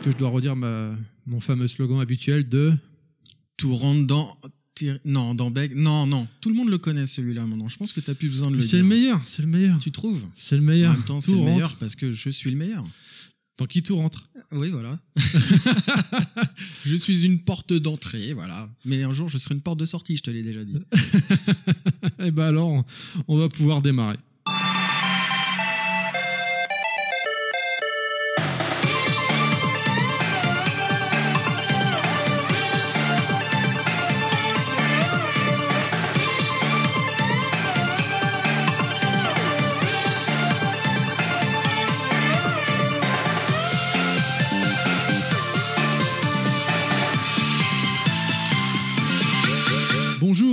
Est-ce que je dois redire ma, mon fameux slogan habituel de Tout rentre dans. Non, dans Beg. Non, non. Tout le monde le connaît celui-là maintenant. Je pense que tu plus besoin de le dire. C'est le meilleur, c'est le meilleur. Tu trouves C'est le meilleur. En même temps, c'est le meilleur parce que je suis le meilleur. Tant qui tout rentre? Oui, voilà. je suis une porte d'entrée, voilà. Mais un jour, je serai une porte de sortie, je te l'ai déjà dit. Eh ben alors, on va pouvoir démarrer.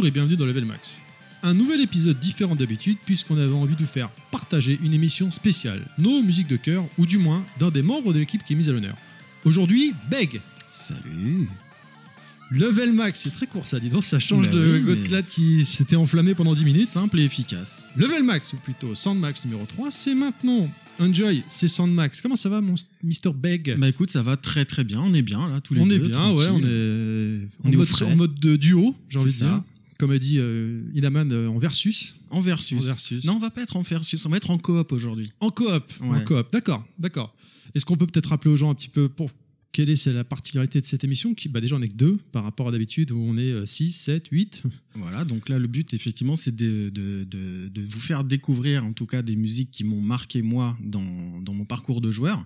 Et bienvenue dans Level Max. Un nouvel épisode différent d'habitude puisqu'on avait envie de vous faire partager une émission spéciale, nos musiques de cœur ou du moins d'un des membres de l'équipe qui est mise à l'honneur. Aujourd'hui, Beg. Salut. Level Max, c'est très court ça, dis donc, ça change Bah de oui, mais- Godclad qui s'était enflammé pendant 10 minutes. Simple et efficace. Level Max, ou plutôt Soundmax numéro 3, c'est maintenant. Enjoy, c'est Soundmax. Comment ça va, mon Mr. Beg? Bah écoute, ça va très très bien. On est bien là, tous les On deux. est bien, ouais, on est, On en, est mode, en mode de duo, j'ai envie de ça. dire. Comme a dit euh, Inaman euh, en versus. En versus. En versus. Non, on va pas être en versus, on va être en coop aujourd'hui. En coop. En coop, d'accord, d'accord. Est-ce qu'on peut peut-être rappeler aux gens un petit peu pour quelle est la particularité de cette émission qui, bah Déjà, on est que deux par rapport à d'habitude où on est 6, 7, 8. Voilà, donc là, le but, effectivement, c'est de, de, de, de vous faire découvrir, en tout cas, des musiques qui m'ont marqué, moi, dans, dans mon parcours de joueur.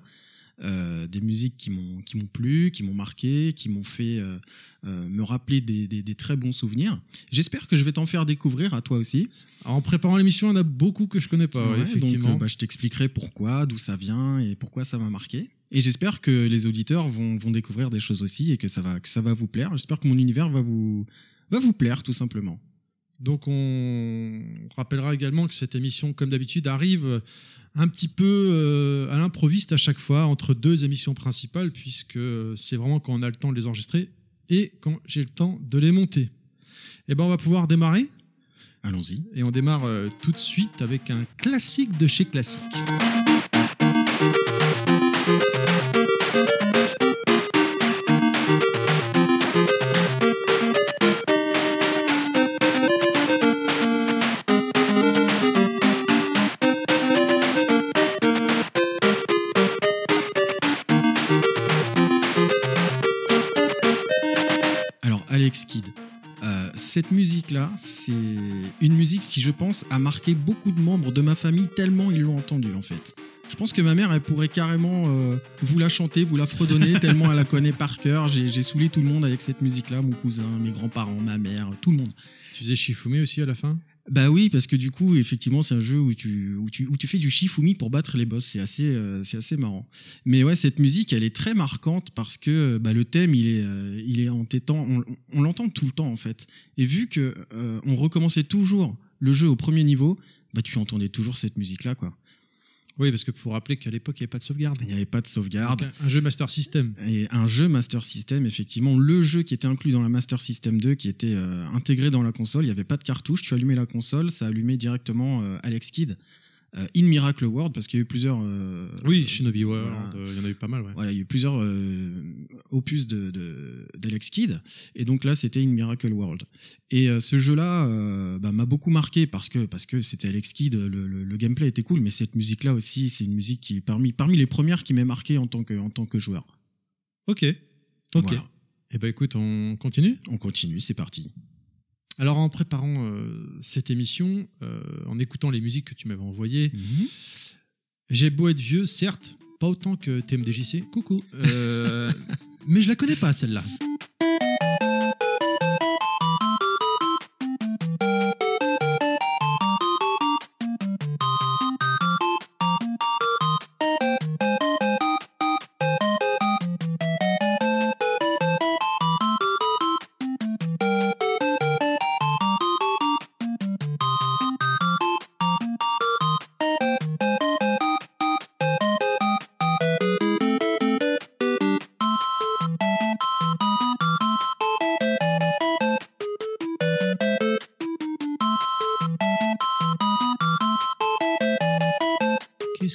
Euh, des musiques qui m'ont qui m'ont plu, qui m'ont marqué, qui m'ont fait euh, euh, me rappeler des, des, des très bons souvenirs. J'espère que je vais t'en faire découvrir à toi aussi. En préparant l'émission, il y en a beaucoup que je connais pas, ouais, Ouais, effectivement. Donc, bah, je t'expliquerai pourquoi, d'où ça vient et pourquoi ça m'a marqué. Et j'espère que les auditeurs vont, vont découvrir des choses aussi et que ça va, que ça va vous plaire. J'espère que mon univers va vous, va vous plaire, tout simplement. Donc on rappellera également que cette émission, comme d'habitude, arrive un petit peu euh, à l'improviste à chaque fois entre deux émissions principales, puisque c'est vraiment quand on a le temps de les enregistrer et quand j'ai le temps de les monter. Et ben on va pouvoir démarrer, Allons-y. et on démarre euh, tout de suite avec un classique de chez Classique. Musique-là, c'est une musique qui, je pense, a marqué beaucoup de membres de ma famille tellement ils l'ont entendue, en fait. Je pense que ma mère, elle pourrait carrément euh, vous la chanter, vous la fredonner, tellement elle la connaît par cœur. J'ai j'ai saoulé tout le monde avec cette musique-là, mon cousin, mes grands-parents, ma mère, tout le monde. Tu faisais Shifumi aussi à la fin? Bah oui, parce que du coup, effectivement, c'est un jeu où tu, où, tu, où tu fais du shifumi pour battre les boss. C'est assez, euh, c'est assez marrant. Mais ouais, cette musique, elle est très marquante parce que bah, le thème, il est, euh, il est entêtant. On, on l'entend tout le temps, en fait. Et vu que euh, on recommençait toujours le jeu au premier niveau, bah tu entendais toujours cette musique-là, quoi. Oui, parce que faut rappeler qu'à l'époque, il n'y avait pas de sauvegarde. Il n'y avait pas de sauvegarde. Donc, un, un jeu Master System. Et un jeu Master System, effectivement, le jeu qui était inclus dans la Master System 2, qui était euh, intégré dans la console, il n'y avait pas de cartouche, tu allumais la console, ça allumait directement euh, Alex Kidd. Euh, In Miracle World, parce qu'il y a eu plusieurs... euh, Oui, Shinobi World, voilà. il y en a eu pas mal, ouais. Voilà, il y a eu plusieurs euh, opus de, de- d'Alex Kidd, et donc là c'était In Miracle World. Et ce jeu-là bah, m'a beaucoup marqué parce que parce que c'était Alex Kidd, le, le- le gameplay était cool, mais cette musique-là aussi, c'est une musique qui est parmi parmi les premières qui m'a marqué en tant que en tant que joueur. Ok, ok. Voilà. Et ben écoute, on continue? On continue, c'est parti. Alors en préparant euh, cette émission, euh, en écoutant les musiques que tu m'avais envoyées, j'ai beau être vieux, certes, pas autant que TMDJC, coucou, euh, mais je la connais pas celle-là.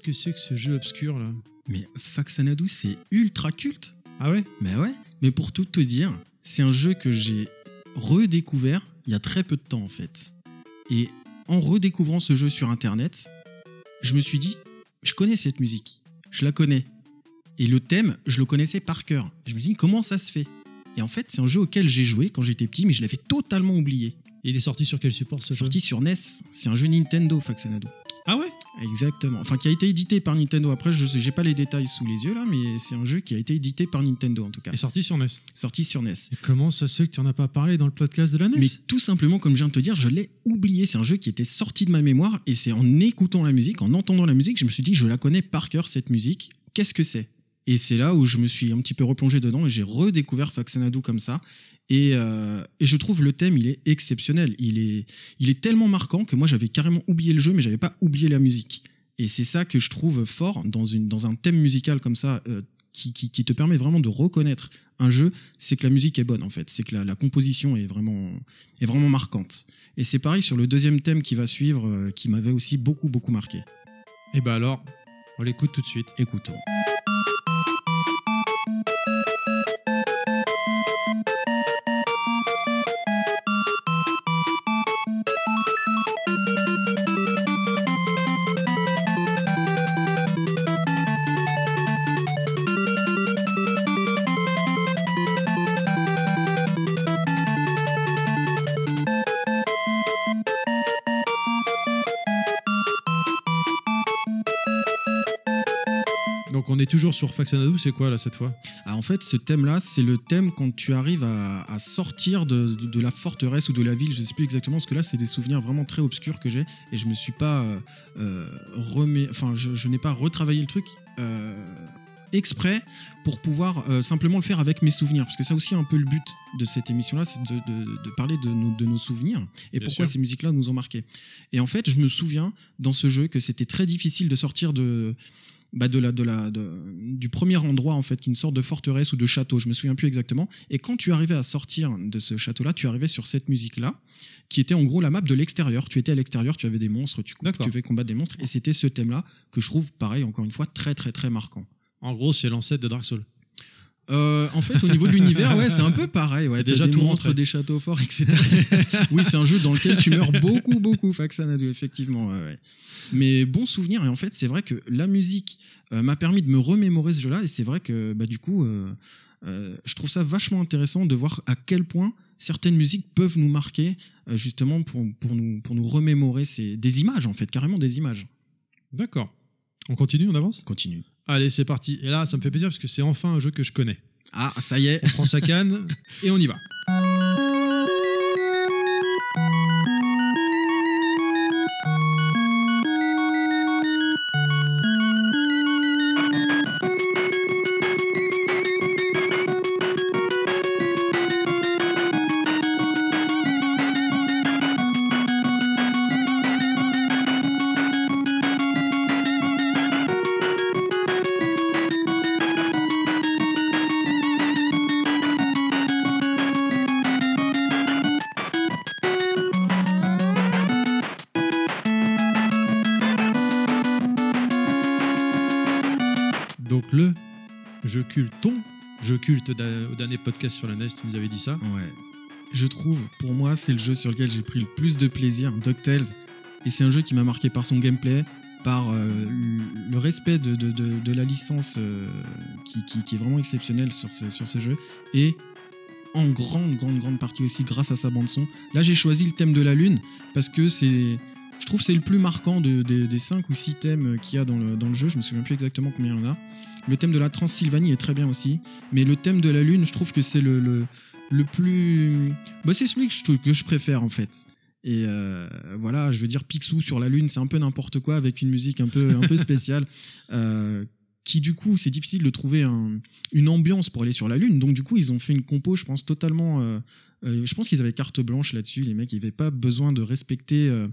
Que c'est que ce jeu obscur là Mais Faxanadu, c'est ultra culte. Ah ouais? Mais ouais. Mais pour tout te dire, c'est un jeu que j'ai redécouvert il y a très peu de temps en fait. Et en redécouvrant ce jeu sur internet, je me suis dit, je connais cette musique, je la connais. Et le thème, je le connaissais par cœur. Je me suis dit, comment ça se fait? Et en fait, c'est un jeu auquel j'ai joué quand j'étais petit, mais je l'avais totalement oublié. Il est sorti sur quel support ce jeu? Sorti sur NES. C'est un jeu Nintendo, Faxanadu. Ah ouais? Exactement. Enfin, qui a été édité par Nintendo. Après, je j'ai pas les détails sous les yeux là, mais c'est un jeu qui a été édité par Nintendo en tout cas. Est sorti sur NES. Sorti sur NES. Et comment ça se fait que tu en as pas parlé dans le podcast de la NES Mais tout simplement, comme je viens de te dire, je l'ai oublié. C'est un jeu qui était sorti de ma mémoire et c'est en écoutant la musique, en entendant la musique, je me suis dit, je la connais par cœur cette musique. Qu'est-ce que c'est? Et c'est là où je me suis un petit peu replongé dedans et j'ai redécouvert Faxanadu comme ça. Et, euh, et je trouve le thème, il est exceptionnel. Il est, il est tellement marquant que moi, j'avais carrément oublié le jeu, mais j'avais pas oublié la musique. Et c'est ça que je trouve fort dans, une, dans un thème musical comme ça, euh, qui, qui, qui te permet vraiment de reconnaître un jeu, c'est que la musique est bonne en fait, c'est que la, la composition est vraiment, est vraiment marquante. Et c'est pareil sur le deuxième thème qui va suivre, euh, qui m'avait aussi beaucoup beaucoup marqué. Et bah alors, on l'écoute tout de suite. Écoutons. On est toujours sur Faxanadu, c'est quoi là cette fois? Ah, en fait, ce thème-là, c'est le thème quand tu arrives à, à sortir de, de- de la forteresse ou de la ville. Je sais plus exactement, parce que là, c'est des souvenirs vraiment très obscurs que j'ai et je me suis pas euh, euh, remé- enfin, je, je n'ai pas retravaillé le truc. euh, exprès pour pouvoir euh, simplement le faire avec mes souvenirs parce que ça aussi un peu le but de cette émission là c'est de, de- de parler de nos, de nos souvenirs et Bien pourquoi sûr. ces musiques là nous ont marqué et en fait je me souviens dans ce jeu que c'était très difficile de sortir de bah de la, de la, de- du premier endroit, en fait, une sorte de forteresse ou de château, je me souviens plus exactement. Et quand tu arrivais à sortir de ce château-là, tu arrivais sur cette musique-là, qui était en gros la map de l'extérieur. Tu étais à l'extérieur, tu avais des monstres, tu, tu devais combattre des monstres, et c'était ce thème-là que je trouve, pareil, encore une fois, très, très, très marquant. En gros, c'est l'ancêtre de Dark Souls. Euh, en fait, au niveau de l'univers, ouais, c'est un peu pareil. Ouais, déjà des tout monstres, des châteaux forts, etc. oui, c'est un jeu dans lequel tu meurs beaucoup, beaucoup, Faxanadu, effectivement. ouais, ouais. Mais bon souvenir. Et en fait, c'est vrai que la musique euh, m'a permis de me remémorer ce jeu-là. Et c'est vrai que, bah, du coup, euh, euh, je trouve ça vachement intéressant de voir à quel point certaines musiques peuvent nous marquer, euh, justement, pour, pour, nous, pour nous remémorer ces, des images, en fait, carrément des images. D'accord. On continue, on avance? Continue. Allez, c'est parti. Et là, ça me fait plaisir parce que c'est enfin un jeu que je connais. Ah, ça y est. On prend sa canne et on y va. Donc le jeu culte, ton jeu culte au dernier podcast sur la NES, tu nous avais dit ça. Ouais. Je trouve, pour moi, c'est le jeu sur lequel j'ai pris le plus de plaisir, DuckTales. Et c'est un jeu qui m'a marqué par son gameplay, par euh, le respect de, de- de- la licence euh, qui, qui- qui est vraiment exceptionnelle sur ce, sur ce jeu. Et en grande, grande, grande partie aussi grâce à sa bande-son. Là, j'ai choisi le thème de la Lune parce que c'est. Je trouve que c'est le plus marquant de- de- des 5 ou 6 thèmes qu'il y a dans le, dans le jeu. Je me souviens plus exactement combien il y en a. Le thème de la Transylvanie est très bien aussi. Mais le thème de la Lune, je trouve que c'est le, le, le plus. Bah, c'est celui que je, que je préfère en fait. Et euh, voilà, je veux dire, Picsou sur la Lune, c'est un peu n'importe quoi avec une musique un peu, un peu spéciale. euh, qui du coup, c'est difficile de trouver un- une ambiance pour aller sur la Lune. Donc du coup, ils ont fait une compo, je pense, totalement. euh, je pense qu'ils avaient carte blanche là-dessus. Les mecs, ils n'avaient pas besoin de respecter euh,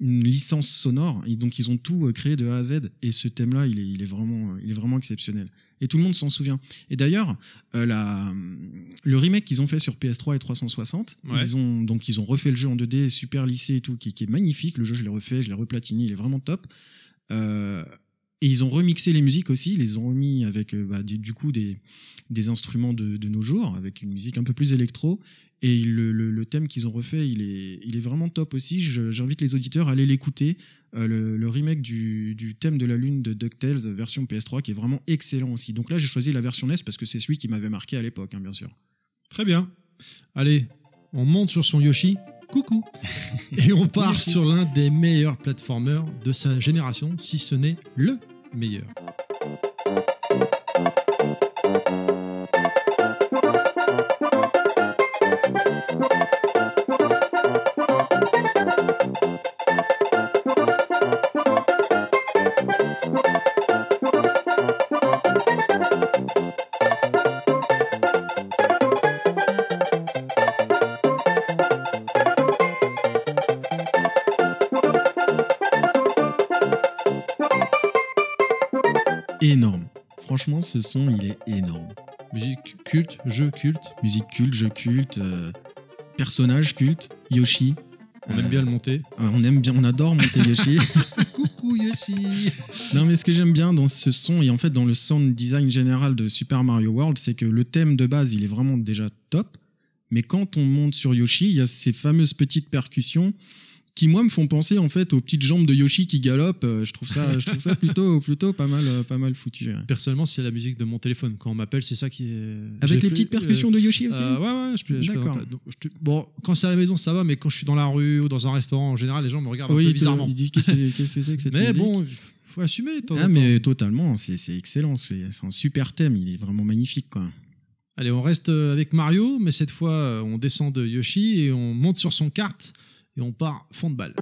une licence sonore. Et donc ils ont tout euh, créé de A à Z. Et ce thème-là, il est, il est vraiment, il est vraiment exceptionnel. Et tout le monde s'en souvient. Et d'ailleurs, euh, le remake qu'ils ont fait sur PS3 et 360, Ouais. ils ont donc ils ont refait le jeu en 2D, super lissé et tout, qui, qui est magnifique. Le jeu, je l'ai refait, je l'ai replatiné, il est vraiment top. Euh, Et ils ont remixé les musiques aussi, ils les ont remis avec euh, bah, du, du coup des, des instruments de, de nos jours, avec une musique un peu plus électro. Et le, le- le thème qu'ils ont refait, il est, il est vraiment top aussi. J'invite les auditeurs à aller l'écouter. Euh, le, le remake du, du thème de la lune de DuckTales version PS3 qui est vraiment excellent aussi. Donc là, j'ai choisi la version NES parce que c'est celui qui m'avait marqué à l'époque, hein, bien sûr. Très bien. Allez, on monte sur son Yoshi. Coucou. Et on part sur l'un des meilleurs platformers de sa génération, si ce n'est le meilleur. Énorme. Franchement, ce son, il est énorme. Musique culte, jeu culte. Musique culte, jeu culte, euh, personnage culte, Yoshi. On aime Euh, bien le monter. euh, on aime bien, on adore monter Yoshi. Coucou Yoshi. non, mais ce que j'aime bien dans ce son et en fait dans le sound design général de Super Mario World, c'est que le thème de base, il est vraiment déjà top. Mais quand on monte sur Yoshi, il y a ces fameuses petites percussions qui moi me font penser en fait aux petites jambes de Yoshi qui galopent. Euh, Je trouve ça, je trouve ça plutôt, plutôt pas mal, euh, pas mal foutu. ouais. Personnellement, c'est la musique de mon téléphone. Quand on m'appelle, c'est ça qui est. Avec les plus- petites percussions de Yoshi euh, aussi. euh, ouais, ouais, je je D'accord. donc, je te- Bon, quand c'est à la maison, ça va, mais quand je suis dans la rue ou dans un restaurant, en général, les gens me regardent un oui, peu ils te- bizarrement. ils disent qu'est-ce que c'est que cette Mais musique bon, il faut assumer. Ah mais totalement, c'est excellent, c'est un super thème, il est vraiment magnifique quoi. Allez, on reste euh, avec Mario, mais cette fois, euh, on descend de Yoshi et on monte sur son carte et on part fond de balle.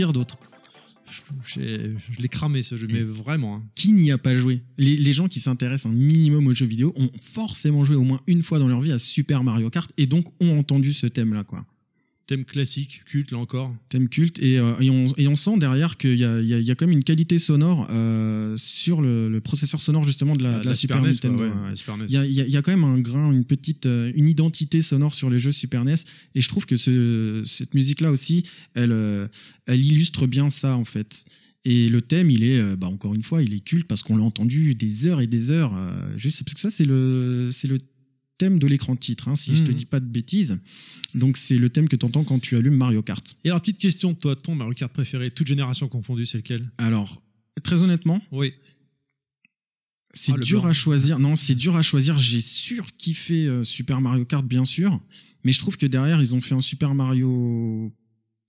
Dire d'autre Je l'ai cramé ce jeu, mais vraiment. hein. Qui n'y a pas joué les, les gens qui s'intéressent un minimum aux jeux vidéo ont forcément joué au moins une fois dans leur vie à Super Mario Kart et donc ont entendu ce thème là quoi. Thème classique, culte là encore. Thème culte et, euh, et, on, et on sent derrière qu'il y a, y, a, il y a quand même une qualité sonore euh, sur le, le processeur sonore justement de la, de la Super, NES, Nintendo. ouais, ouais. NES. Il y a, y quand même un grain, une petite, euh, une identité sonore sur les jeux Super NES, et je trouve que ce- cette musique-là aussi, elle, elle illustre bien ça en fait. Et le thème, il est, bah, encore une fois, il est culte parce qu'on l'a entendu des heures et des heures. euh, je sais parce que ça, c'est le, c'est le thème de l'écran titre, hein, si je te Mhm. dis pas de bêtises. Donc c'est le thème que tu entends quand tu allumes Mario Kart. Et alors, petite question, toi, ton Mario Kart préféré, toute génération confondue, c'est lequel? Alors, très honnêtement, Oui. C'est Ah, dur blanc. à choisir. Non, c'est dur à choisir. J'ai surkiffé euh, Super Mario Kart, bien sûr. Mais je trouve que derrière, ils ont fait un Super Mario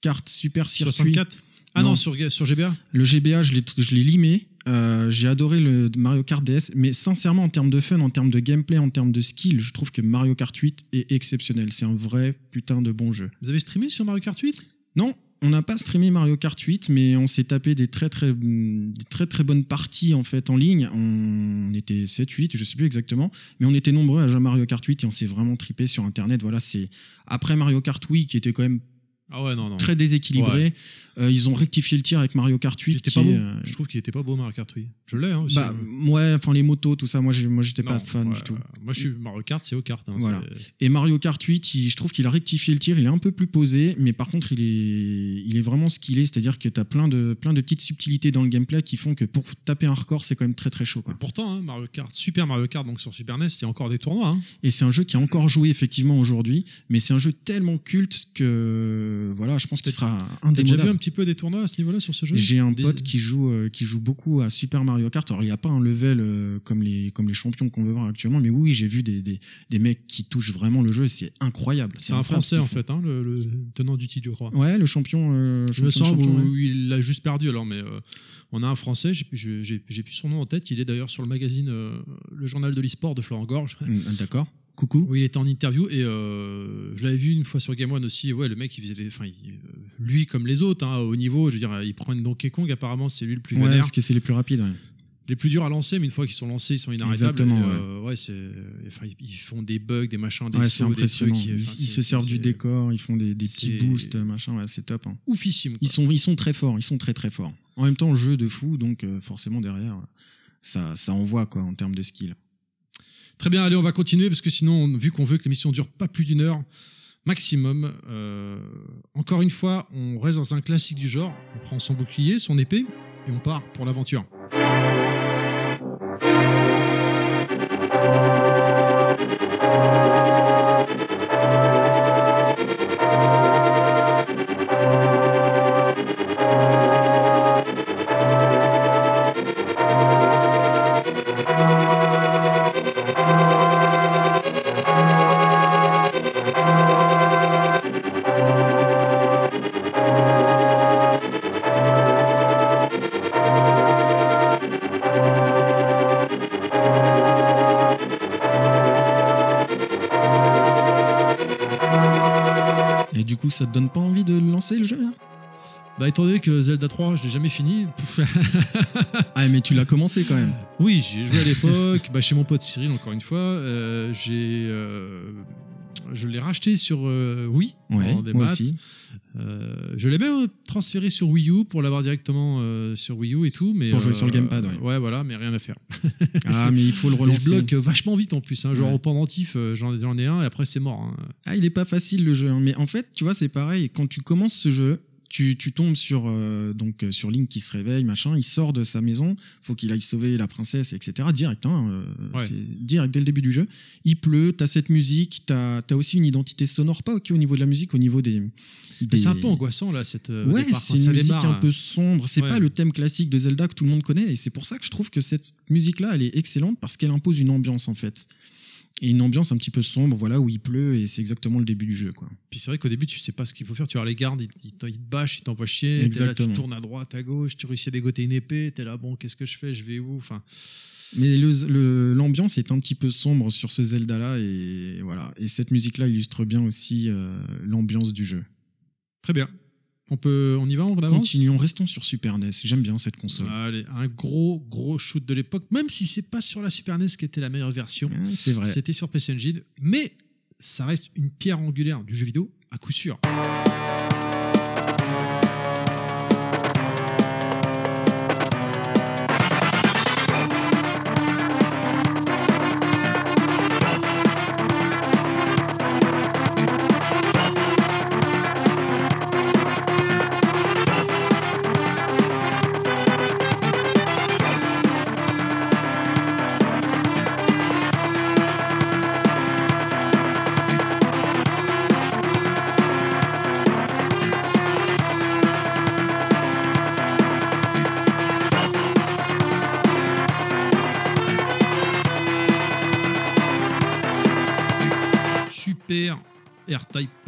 Kart Super Circuit. 64 Ah non, Non. sur, sur GBA Le GBA, je l'ai limé. Euh, j'ai adoré le Mario Kart DS. Mais sincèrement, en termes de fun, en termes de gameplay, en termes de skill, je trouve que Mario Kart 8 est exceptionnel. C'est un vrai putain de bon jeu. Vous avez streamé sur Mario Kart 8 Non, on n'a pas streamé Mario Kart 8, mais on s'est tapé des très très, mm, des très très bonnes parties en fait en ligne. On était 7, 8, je sais plus exactement, mais on était nombreux à jouer à Mario Kart 8 et on s'est vraiment tripé sur internet. Voilà, c'est après Mario Kart Wii qui était quand même Ah ouais, non, non. très déséquilibré. euh, ils ont rectifié le tir avec Mario Kart 8. Il était qui pas beau. est, euh, Je trouve qu'il était pas beau Mario Kart, oui. Je l'ai, hein, aussi. bah, ouais, enfin les motos, tout ça, moi moi j'étais pas fan ouais, du tout. Moi, je suis Mario Kart, c'est au kart. hein, Voilà. Et Mario Kart 8, il- je trouve qu'il a rectifié le tir, il est un peu plus posé, mais par contre, il est, il est vraiment skillé, c'est-à-dire que tu as plein de, plein de petites subtilités dans le gameplay qui font que pour taper un record, c'est quand même très très chaud. Quoi. Pourtant, hein, Mario Kart, Super Mario Kart, donc sur Super NES, il y a encore des tournois. hein. Et c'est un jeu qui est encore joué effectivement aujourd'hui, mais c'est un jeu tellement culte que voilà, je pense qu'il sera T'as déjà vu indémodable. un petit peu des tournois à ce niveau-là sur ce jeu? J'ai un Des- pote qui joue, euh, qui joue beaucoup à Super Mario Kart. Alors, il n'y a pas un level euh, comme, les, comme les champions qu'on veut voir actuellement, mais oui, j'ai vu des, des, des mecs qui touchent vraiment le jeu et c'est incroyable. C'est un Français en fait, hein, le, le tenant du titre, je crois. Ouais, le champion. euh, Je me sens où ouais. il l'a juste perdu alors, mais on a un Français, j'ai j'ai- j'ai- j'ai plus son nom en tête, il est d'ailleurs sur le magazine Le Journal de l'e-sport de Florent Gorge. Mm, D'accord. Coucou. où il était en interview et euh, je l'avais vu une fois sur Game One aussi. Ouais, le mec, il faisait enfin, il- euh, lui comme les autres, hein, au niveau, je veux dire, il prend une Donkey Kong. Apparemment, c'est lui le plus Ouais, vénère. parce que c'est les plus rapides. ouais. Les plus durs à lancer, mais une fois qu'ils sont lancés, ils sont inarrêtables. Exactement, Et, euh, ouais, c'est, enfin, ils- ils font des bugs, des machins, des Ouais, c'est sauts, des impressionnant. trucs. Ils, enfin, ils c'est- se servent du décor, ils font des, des petits boosts, machin, ouais, c'est top. hein. Oufissime. Ils sont, ils sont très forts, ils sont très très forts. En même temps, jeu de fou, donc euh, forcément derrière, ça, ça envoie quoi en termes de skill. Très bien, allez, on va continuer parce que sinon, vu qu'on veut que l'émission dure pas plus d'une heure maximum, euh, encore une fois, on reste dans un classique du genre. On prend son bouclier, son épée et on part pour l'aventure. Du coup, ça te donne pas envie de lancer le jeu là? Bah, étant donné que Zelda 3, je l'ai jamais fini. Ah, mais tu l'as commencé quand même. oui, j'ai joué à l'époque, bah, chez mon pote Cyril, encore une fois. euh, j'ai, euh, je l'ai racheté sur euh, Wii Ouais, en démat. moi aussi. Euh, je l'ai même transféré sur Wii U pour l'avoir directement euh, sur Wii U et tout. Mais, Pour jouer euh, sur le gamepad, ouais. Ouais, voilà, mais rien à faire. Ah, mais il faut le relancer. bloque vachement vite en plus. Hein, genre Ouais. au pendentif, euh, j'en j'en ai un et après c'est mort. hein. Ah, il est pas facile le jeu. hein. Mais en fait, tu vois, c'est pareil. Quand tu commences ce jeu, tu, tu tombes sur euh, donc euh, sur Link qui se réveille, machin. Il sort de sa maison. Faut qu'il aille sauver la princesse, etc. Direct, hein. euh, Ouais. C'est direct dès le début du jeu. Il pleut. T'as cette musique. T'as as aussi une identité sonore, pas ok au niveau de la musique, au niveau des. Mais des- C'est un peu angoissant là, cette. Ouais, c'est une musique démarre, un peu sombre. C'est Ouais. pas le thème classique de Zelda que tout le monde connaît. Et c'est pour ça que je trouve que cette musique-là, elle est excellente parce qu'elle impose une ambiance en fait. Et une ambiance un petit peu sombre, voilà, où il pleut et c'est exactement le début du jeu, quoi. Puis c'est vrai qu'au début, tu sais pas ce qu'il faut faire. Tu vois les gardes, ils, ils te- bâchent, ils t'envoient chier. Là, tu tournes à droite, à gauche, tu réussis à dégoter une épée. T'es là, bon, qu'est-ce que je fais? Je vais où? Enfin, Mais l'ambiance est un petit peu sombre sur ce Zelda-là et voilà. Et cette musique-là illustre bien aussi euh, l'ambiance du jeu. très bien. On peut, on y va, on avance Continuons, restons sur Super NES. J'aime bien cette console. Allez, un gros, gros shoot de l'époque, même si c'est pas sur la Super NES qui était la meilleure version. C'est vrai. C'était sur PC Engine, mais ça reste une pierre angulaire du jeu vidéo à coup sûr.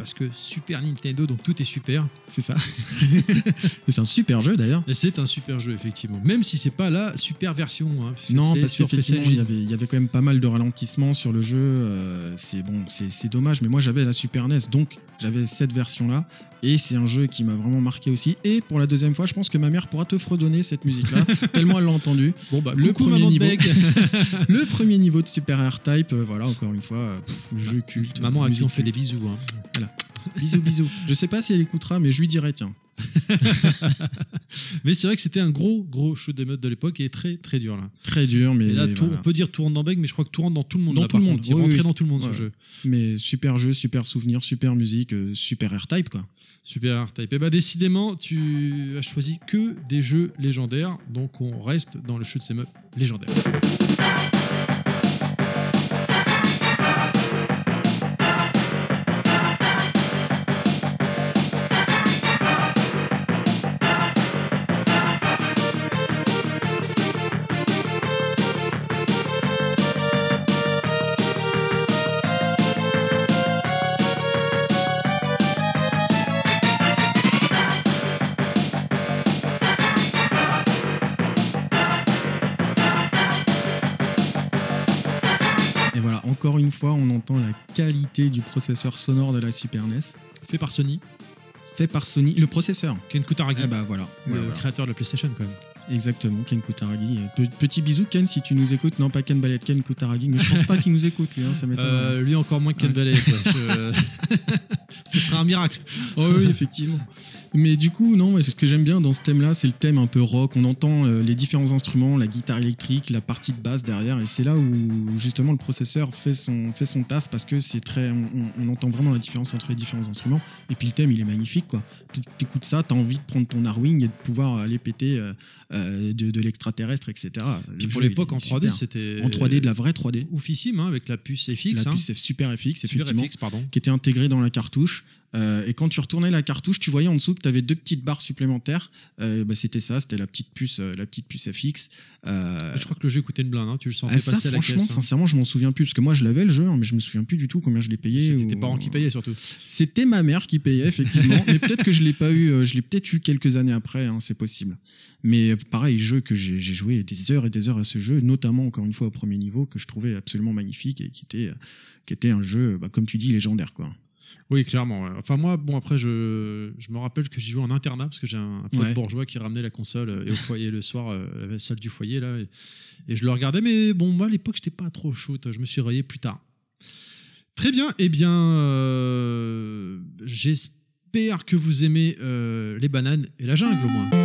Parce que Super Nintendo, donc tout est super. C'est ça. Et c'est un super jeu d'ailleurs. Et c'est un super jeu, effectivement. Même si c'est pas la super version. hein, parce Non, parce qu'effectivement, il y, avait, il y avait quand même pas mal de ralentissements sur le jeu. euh, c'est bon, c'est dommage, mais moi j'avais la Super NES, donc j'avais cette version-là. Et c'est un jeu qui m'a vraiment marqué aussi. Et pour la deuxième fois, je pense que ma mère pourra te fredonner cette musique-là, tellement elle l'a entendue. Bon, bah, le coucou, premier niveau. Beck. Le premier niveau de Super R-Type, euh, voilà, encore une fois, pff, jeu culte. Maman à qui on fait des bisous. hein. Bisous, bisous. Je sais pas si elle écoutera, mais je lui dirai, tiens. Mais c'est vrai que c'était un gros, gros shoot de mode de l'époque et très, très dur là. Très dur, mais. Et là, voilà. on peut dire tout rentre dans Beck, mais je crois que tout rentre dans tout le monde. Dans là, tout le monde, Il oui, rentrait oui. dans tout le monde ce jeu. Mais super jeu, super souvenir, super musique, euh, super R-Type, quoi. Super R-Type. Et bah, décidément, tu as choisi que des jeux légendaires, donc on reste dans le shoot 'em up légendaire. Entend la qualité du processeur sonore de la Super NES. Fait par Sony, Fait par Sony. Le processeur. Ken Kutaragi, Ah bah voilà. le Voilà, créateur de la PlayStation quand même. Exactement, Ken Kutaragi. Pe- Petit bisou, Ken, si tu nous écoutes. Non, pas Ken Ballet, Ken Kutaragi. Mais je pense pas qu'il nous écoute, lui. Hein, ça m'étonne. Euh, lui encore moins que Ken Ouais. Valley. quoi. Je- Ce serait un miracle. Oh oui, effectivement. Mais du coup, non, ce que j'aime bien dans ce thème-là, c'est le thème un peu rock. On entend euh, les différents instruments, la guitare électrique, la partie de basse derrière, et c'est là où justement le processeur fait son, fait son taf parce que c'est très, on, entend vraiment la différence entre les différents instruments. Et puis le thème, il est magnifique, quoi. Tu- T'écoutes ça, t'as envie de prendre ton Arwing et de pouvoir aller péter euh, euh, de, de l'extraterrestre, etc. Puis pour l'époque en 3D, super. c'était en 3D, de la vraie 3D. oufissime hein, avec la puce FX. La hein. puce super FX, Super effectivement FX, pardon. qui était intégrée dans la cartouche. Euh, et quand tu retournais la cartouche, tu voyais en dessous que tu avais deux petites barres supplémentaires. Euh, bah, c'était ça, c'était la petite puce, euh, la petite puce FX. Euh, Je crois que le jeu coûtait une blinde. hein. Tu le sentais ah, ça, passer à la franchement, caisse. hein. sincèrement, je m'en souviens plus parce que moi, je l'avais le jeu, hein, mais je me souviens plus du tout combien je l'ai payé. C'était ou- tes parents qui payaient surtout. C'était ma mère qui payait effectivement, mais peut-être que je l'ai pas eu. je l'ai peut-être eu quelques années après, hein, c'est possible. Mais pareil, jeu que j'ai joué des heures et des heures à ce jeu, notamment encore une fois au premier niveau, que je trouvais absolument magnifique et qui était, qui était un jeu, bah, comme tu dis, légendaire quoi. Oui, clairement. ouais. Enfin, moi, bon, après, je, je me rappelle que j'y jouais en internat parce que j'ai un, un pote Ouais. bourgeois qui ramenait la console euh, et au foyer le soir, euh, la salle du foyer, là. Et, et je le regardais, mais bon, moi, à l'époque, j'étais pas trop shoot. Je me suis rayé plus tard. Très bien. Eh bien, euh, j'espère que vous aimez les bananes et la jungle, au moins.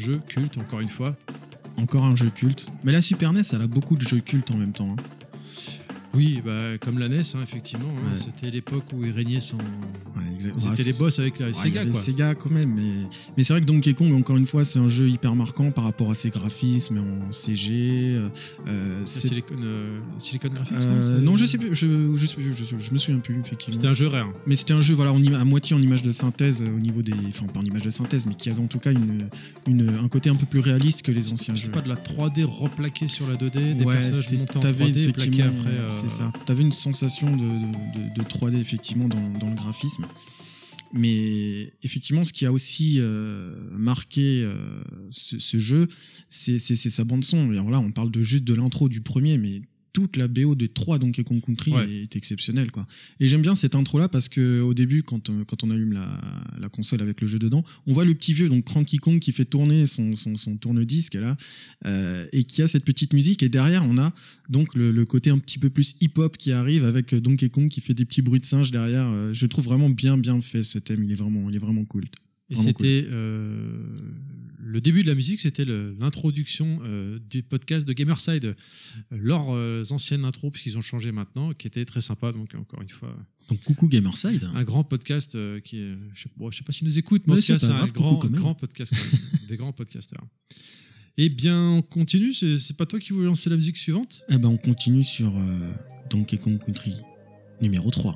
Jeu culte, encore une fois. Encore un jeu culte. Mais la Super NES, elle a beaucoup de jeux cultes en même temps. hein. Oui, bah, comme la NES, hein, effectivement. hein. C'était l'époque où il régnait sans. Ouais, C'était les c'est- boss avec la Ouais, Sega, quoi. Sega quand même, mais, mais c'est vrai que Donkey Kong, encore une fois, c'est un jeu hyper marquant par rapport à ses graphismes en CG. euh, euh, Silicon, euh, Silicon Graphics, euh, non, je sais plus, je, je, sais plus, je, je me souviens plus effectivement. C'était un jeu rare. Mais c'était un jeu voilà, en à moitié en image de synthèse euh, au niveau des. Enfin, pas en image de synthèse, mais qui avait en tout cas une, une, un côté un peu plus réaliste que les anciens jeux. pas de la 3D replaquée sur la 2D, des personnages montés en t'avais 3D et plaqués effectivement, après. Euh, C'est ça. T'avais une sensation de, de- de 3D effectivement dans, dans le graphisme. Mais effectivement, ce qui a aussi euh, marqué euh, ce, ce jeu, c'est sa bande son. Et alors là, on parle de juste de l'intro du premier, mais toute la BO des trois Donkey Kong Country Ouais. est exceptionnelle. Quoi. Et j'aime bien cette intro-là parce que au début, quand, euh, quand on allume la, la console avec le jeu dedans, on voit le petit vieux, donc Cranky Kong, qui fait tourner son, son, son tourne-disque là, euh, et qui a cette petite musique. Et derrière, on a donc le, le côté un petit peu plus hip-hop qui arrive avec euh, Donkey Kong qui fait des petits bruits de singe derrière. Je trouve vraiment bien bien fait ce thème. Il est vraiment, il est vraiment cool. Et c'était euh, le début de la musique, c'était l'introduction euh, du podcast de Gamerside, euh, leurs euh, anciennes intros, puisqu'ils ont changé maintenant, qui était très sympa. Donc encore une fois, Donc coucou Gamerside. un grand podcast euh, qui est, je sais, bon, je sais pas s'ils nous écoutent, mais c'est un grave, grand, grand podcast, quand même. des grands podcasters. Eh bien, on continue. C'est pas toi qui voulais lancer la musique suivante? Eh ben on continue sur Donkey Kong Country numéro 3.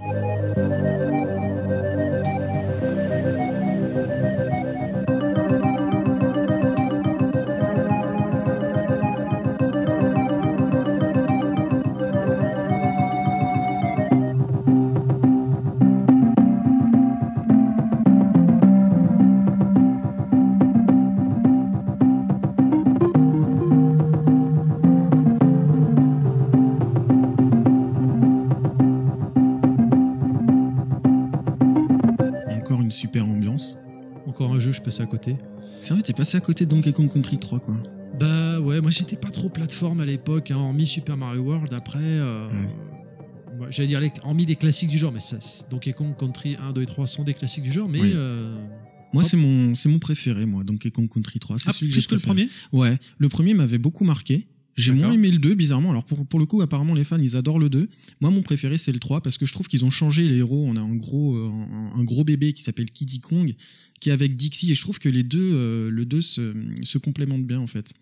Côté. Sérieux, t'es passé à côté de Donkey Kong Country 3 quoi. Bah ouais, moi j'étais pas trop plateforme à l'époque, hein, hormis Super Mario World. Après, euh, moi, j'allais dire hormis des classiques du genre, mais ça, c'est- Donkey Kong Country 1, 2 et 3 sont des classiques du genre, mais Oui. euh, Moi c'est mon c'est mon préféré moi Donkey Kong Country 3. C'est ah, celui que plus que le premier? Ouais, le premier m'avait beaucoup marqué. J'ai moins aimé le 2, bizarrement. Alors, pour, pour le coup, apparemment, les fans, ils adorent le 2. Moi, mon préféré, c'est le 3, parce que je trouve qu'ils ont changé les héros. On a un gros, euh, un, un gros bébé qui s'appelle Kiddy Kong, qui est avec Dixie, et je trouve que les deux, euh, le 2 se, se complémentent bien, en fait.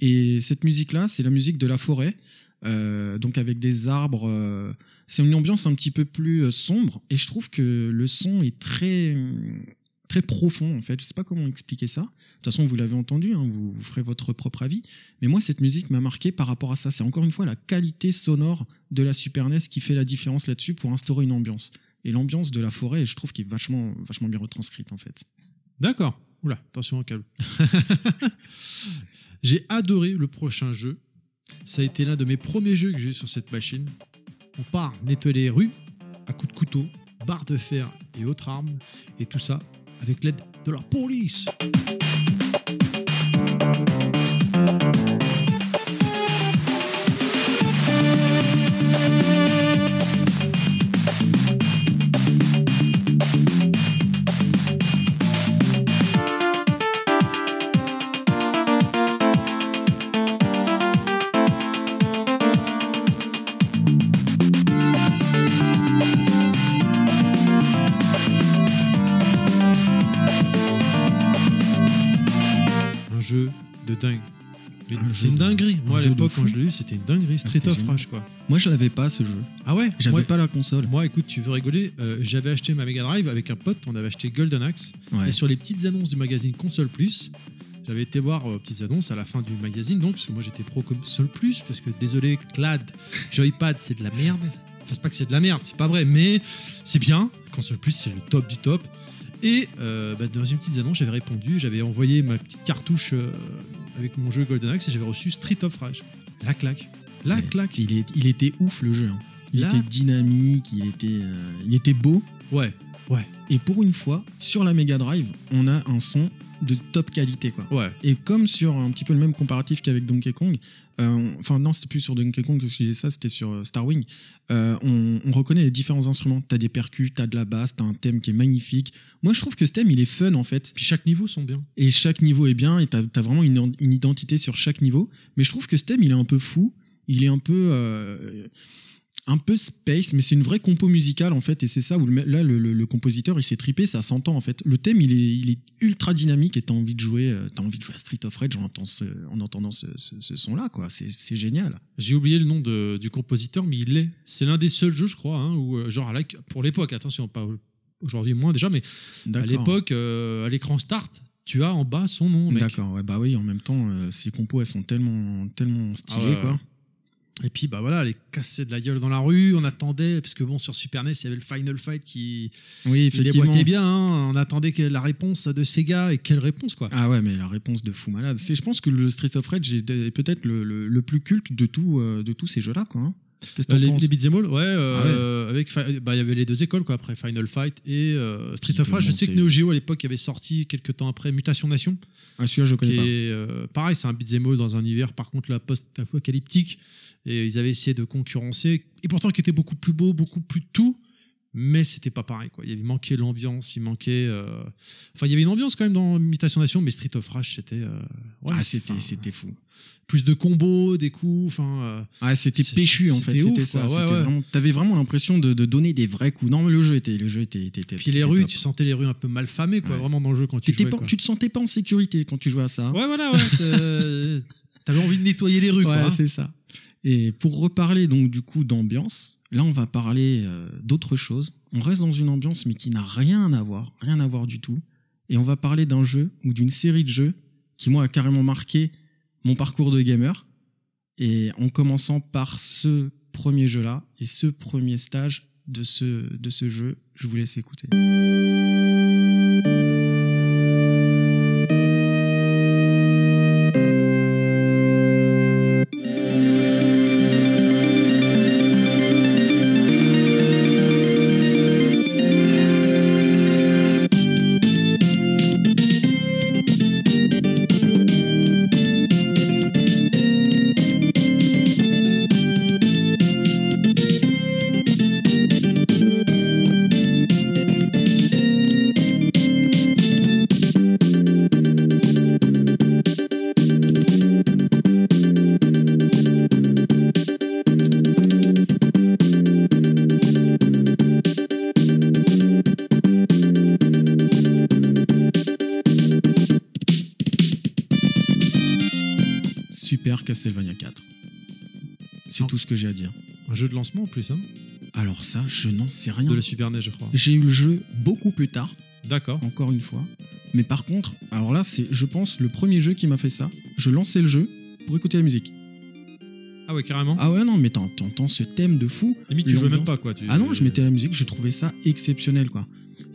Et cette musique-là, c'est la musique de la forêt, euh, donc avec des arbres. euh, c'est une ambiance un petit peu plus sombre, et je trouve que le son est très très profond en fait. Je sais pas comment expliquer ça. De toute façon, vous l'avez entendu, hein, vous, vous ferez votre propre avis. Mais moi, cette musique m'a marqué par rapport à ça. C'est encore une fois la qualité sonore de la Super NES qui fait la différence là-dessus pour instaurer une ambiance. Et l'ambiance de la forêt, je trouve qu'elle est vachement, vachement bien retranscrite en fait. D'accord. Oula, attention au câble. j'ai adoré le prochain jeu. Ça a été l'un de mes premiers jeux que j'ai eu sur cette machine. On part nettoyer les rues à coups de couteau, barres de fer et autres armes, et tout ça avec l'aide de la police. De dingue. Un C'est une de- dinguerie. Moi, un à l'époque, quand je l'ai eu, c'était une dinguerie. Street of génial. Rage, quoi. Moi, je l'avais pas ce jeu. Ah ouais? J'avais Moi- pas la console. Moi, écoute, tu veux rigoler? Euh, J'avais acheté ma Mega Drive avec un pote, on avait acheté Golden Axe. Ouais. Et sur les petites annonces du magazine Console Plus, j'avais été voir euh, petites annonces à la fin du magazine, donc, parce que moi j'étais pro Console Plus, parce que désolé, Clad, Joypad, c'est de la merde. Enfin, c'est pas que c'est de la merde, c'est pas vrai, mais c'est bien. Console Plus, c'est le top du top. Et euh, bah, dans une petite annonce, j'avais répondu, j'avais envoyé ma petite cartouche euh, avec mon jeu Golden Axe et j'avais reçu Street of Rage. La claque. La Ouais. claque. Il, est- il était ouf le jeu. hein. Il était dynamique, il était, euh, il était beau. Ouais, ouais, Et pour une fois, sur la Mega Drive, on a un son de top qualité quoi. ouais. Et comme sur un petit peu le même comparatif qu'avec Donkey Kong, euh, enfin non, c'était plus sur Donkey Kong que je disais ça, c'était sur euh, Star Wing, euh, on, on reconnaît les différents instruments. T'as des percus, t'as de la basse, t'as un thème qui est magnifique. Moi, je trouve que ce thème, il est fun en fait. Puis chaque niveau sont bien. Et chaque niveau est bien, et t'as as vraiment une, une identité sur chaque niveau. Mais je trouve que ce thème, il est un peu fou. Il est un peu... un peu space, mais c'est une vraie compo musicale en fait, et c'est ça où le, là le, le- le compositeur il s'est tripé, ça s'entend en fait. Le thème il est, il est ultra dynamique et t'as envie de jouer, euh, t'as envie de jouer à Street of Rage en, entendant ce, en entendant ce, ce, son là quoi. C'est génial. J'ai oublié le nom de- du compositeur, mais il l'est. C'est l'un des seuls jeux, je crois, hein, où, euh, genre, à la- pour l'époque, attention, pas aujourd'hui moins déjà, mais à l'époque, euh, à l'écran start, tu as en bas son nom. D'accord, ouais, bah oui, en même temps, euh, ces compos elles sont tellement, tellement stylées Ah ouais, quoi. Et puis, bah voilà, les casser de la gueule dans la rue, on attendait, parce que bon, sur Super NES, il y avait le Final Fight qui Oui, effectivement. déboîtait bien, hein. on attendait la réponse de Sega, et quelle réponse, quoi. Ah ouais, mais la réponse de fou malade. C'est, je pense que le Street of Rage est peut-être le, le- le plus culte de, tout, euh, de tous ces jeux-là, quoi. hein. Que Euh, les, les beat'em all, ouais, euh, avec, fi- bah, il y avait les deux écoles, quoi, après Final Fight et euh, Street of Rage. Je sais que. Neo Geo, à l'époque, avait sorti quelques temps après Mutation Nation. Ah, celui-là, je connais pas. est euh, pareil, c'est un beat'em all dans un univers par contre la post-apocalyptique et ils avaient essayé de concurrencer et pourtant qui était beaucoup plus beau, beaucoup plus tout, mais c'était pas pareil quoi. Il y manqué l'ambiance, il manquait euh, enfin il y avait une ambiance quand même dans Mutation Nation mais Street of Rage c'était euh, ouais, ah, c'était, c'était fou. plus de combos, des coups, enfin euh, Ah, c'était péchu, en fait. c'était ça. Ouais, C'était ouais. vraiment, t'avais vraiment l'impression de, de donner des vrais coups. Non, mais le jeu était, le jeu était, était, était- puis les rues, top. tu sentais les rues un peu mal famées quoi, vraiment dans le jeu quand tu jouais. pas- quoi. tu te sentais pas en sécurité quand tu jouais à ça. Ouais voilà, ouais, t'avais envie de nettoyer les rues quoi. hein. c'est ça. Et pour reparler donc du coup d'ambiance, là on va parler euh, d'autre chose. On reste dans une ambiance mais qui n'a rien à voir, rien à voir du tout. Et on va parler d'un jeu ou d'une série de jeux qui moi a carrément marqué mon parcours de gamer. Et en commençant par ce premier jeu-là et ce premier stage de ce, de ce jeu, je vous laisse écouter. Que j'ai à dire. Un jeu de lancement en plus, hein, Alors ça, je n'en sais rien. de la Super NES, je crois. J'ai eu le jeu beaucoup plus tard, D'accord. encore une fois. Mais par contre, alors là, c'est, je pense, le premier jeu qui m'a fait ça. Je lançais le jeu pour écouter la musique. Ah ouais, carrément. Ah ouais, non, mais t'en- t'entends ce thème de fou. Limite, tu jouais même pas, quoi. tu- Ah non, je mettais la musique, je trouvais ça exceptionnel, quoi.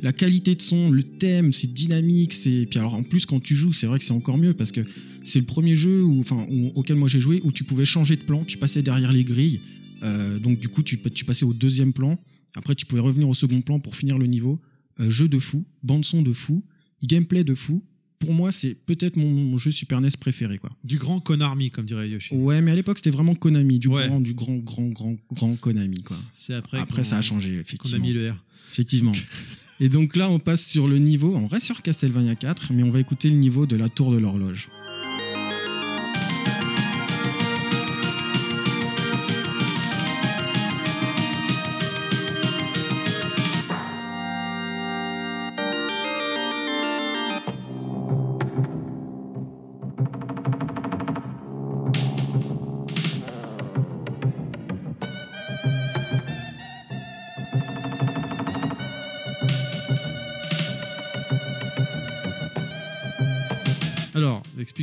La qualité de son, le thème, c'est dynamique, c'est. Puis alors en plus quand tu joues, c'est vrai que c'est encore mieux parce que c'est le premier jeu où, enfin, où- auquel moi j'ai joué où tu pouvais changer de plan, tu passais derrière les grilles, Euh, donc du coup tu, tu passais au deuxième plan. Après tu pouvais revenir au second plan pour finir le niveau. Euh, jeu de fou, bande son de fou, gameplay de fou. Pour moi, c'est peut-être mon, mon jeu Super NES préféré, quoi. Du grand Konami, comme dirait Yoshi. Ouais, mais à l'époque c'était vraiment Konami, du Ouais. grand, du grand, grand, grand, grand Konami, quoi. C'est après. Après, ça a changé, effectivement. mis le R. Effectivement. Et donc là, on passe sur le niveau. On reste sur Castlevania 4, mais on va écouter le niveau de la tour de l'horloge.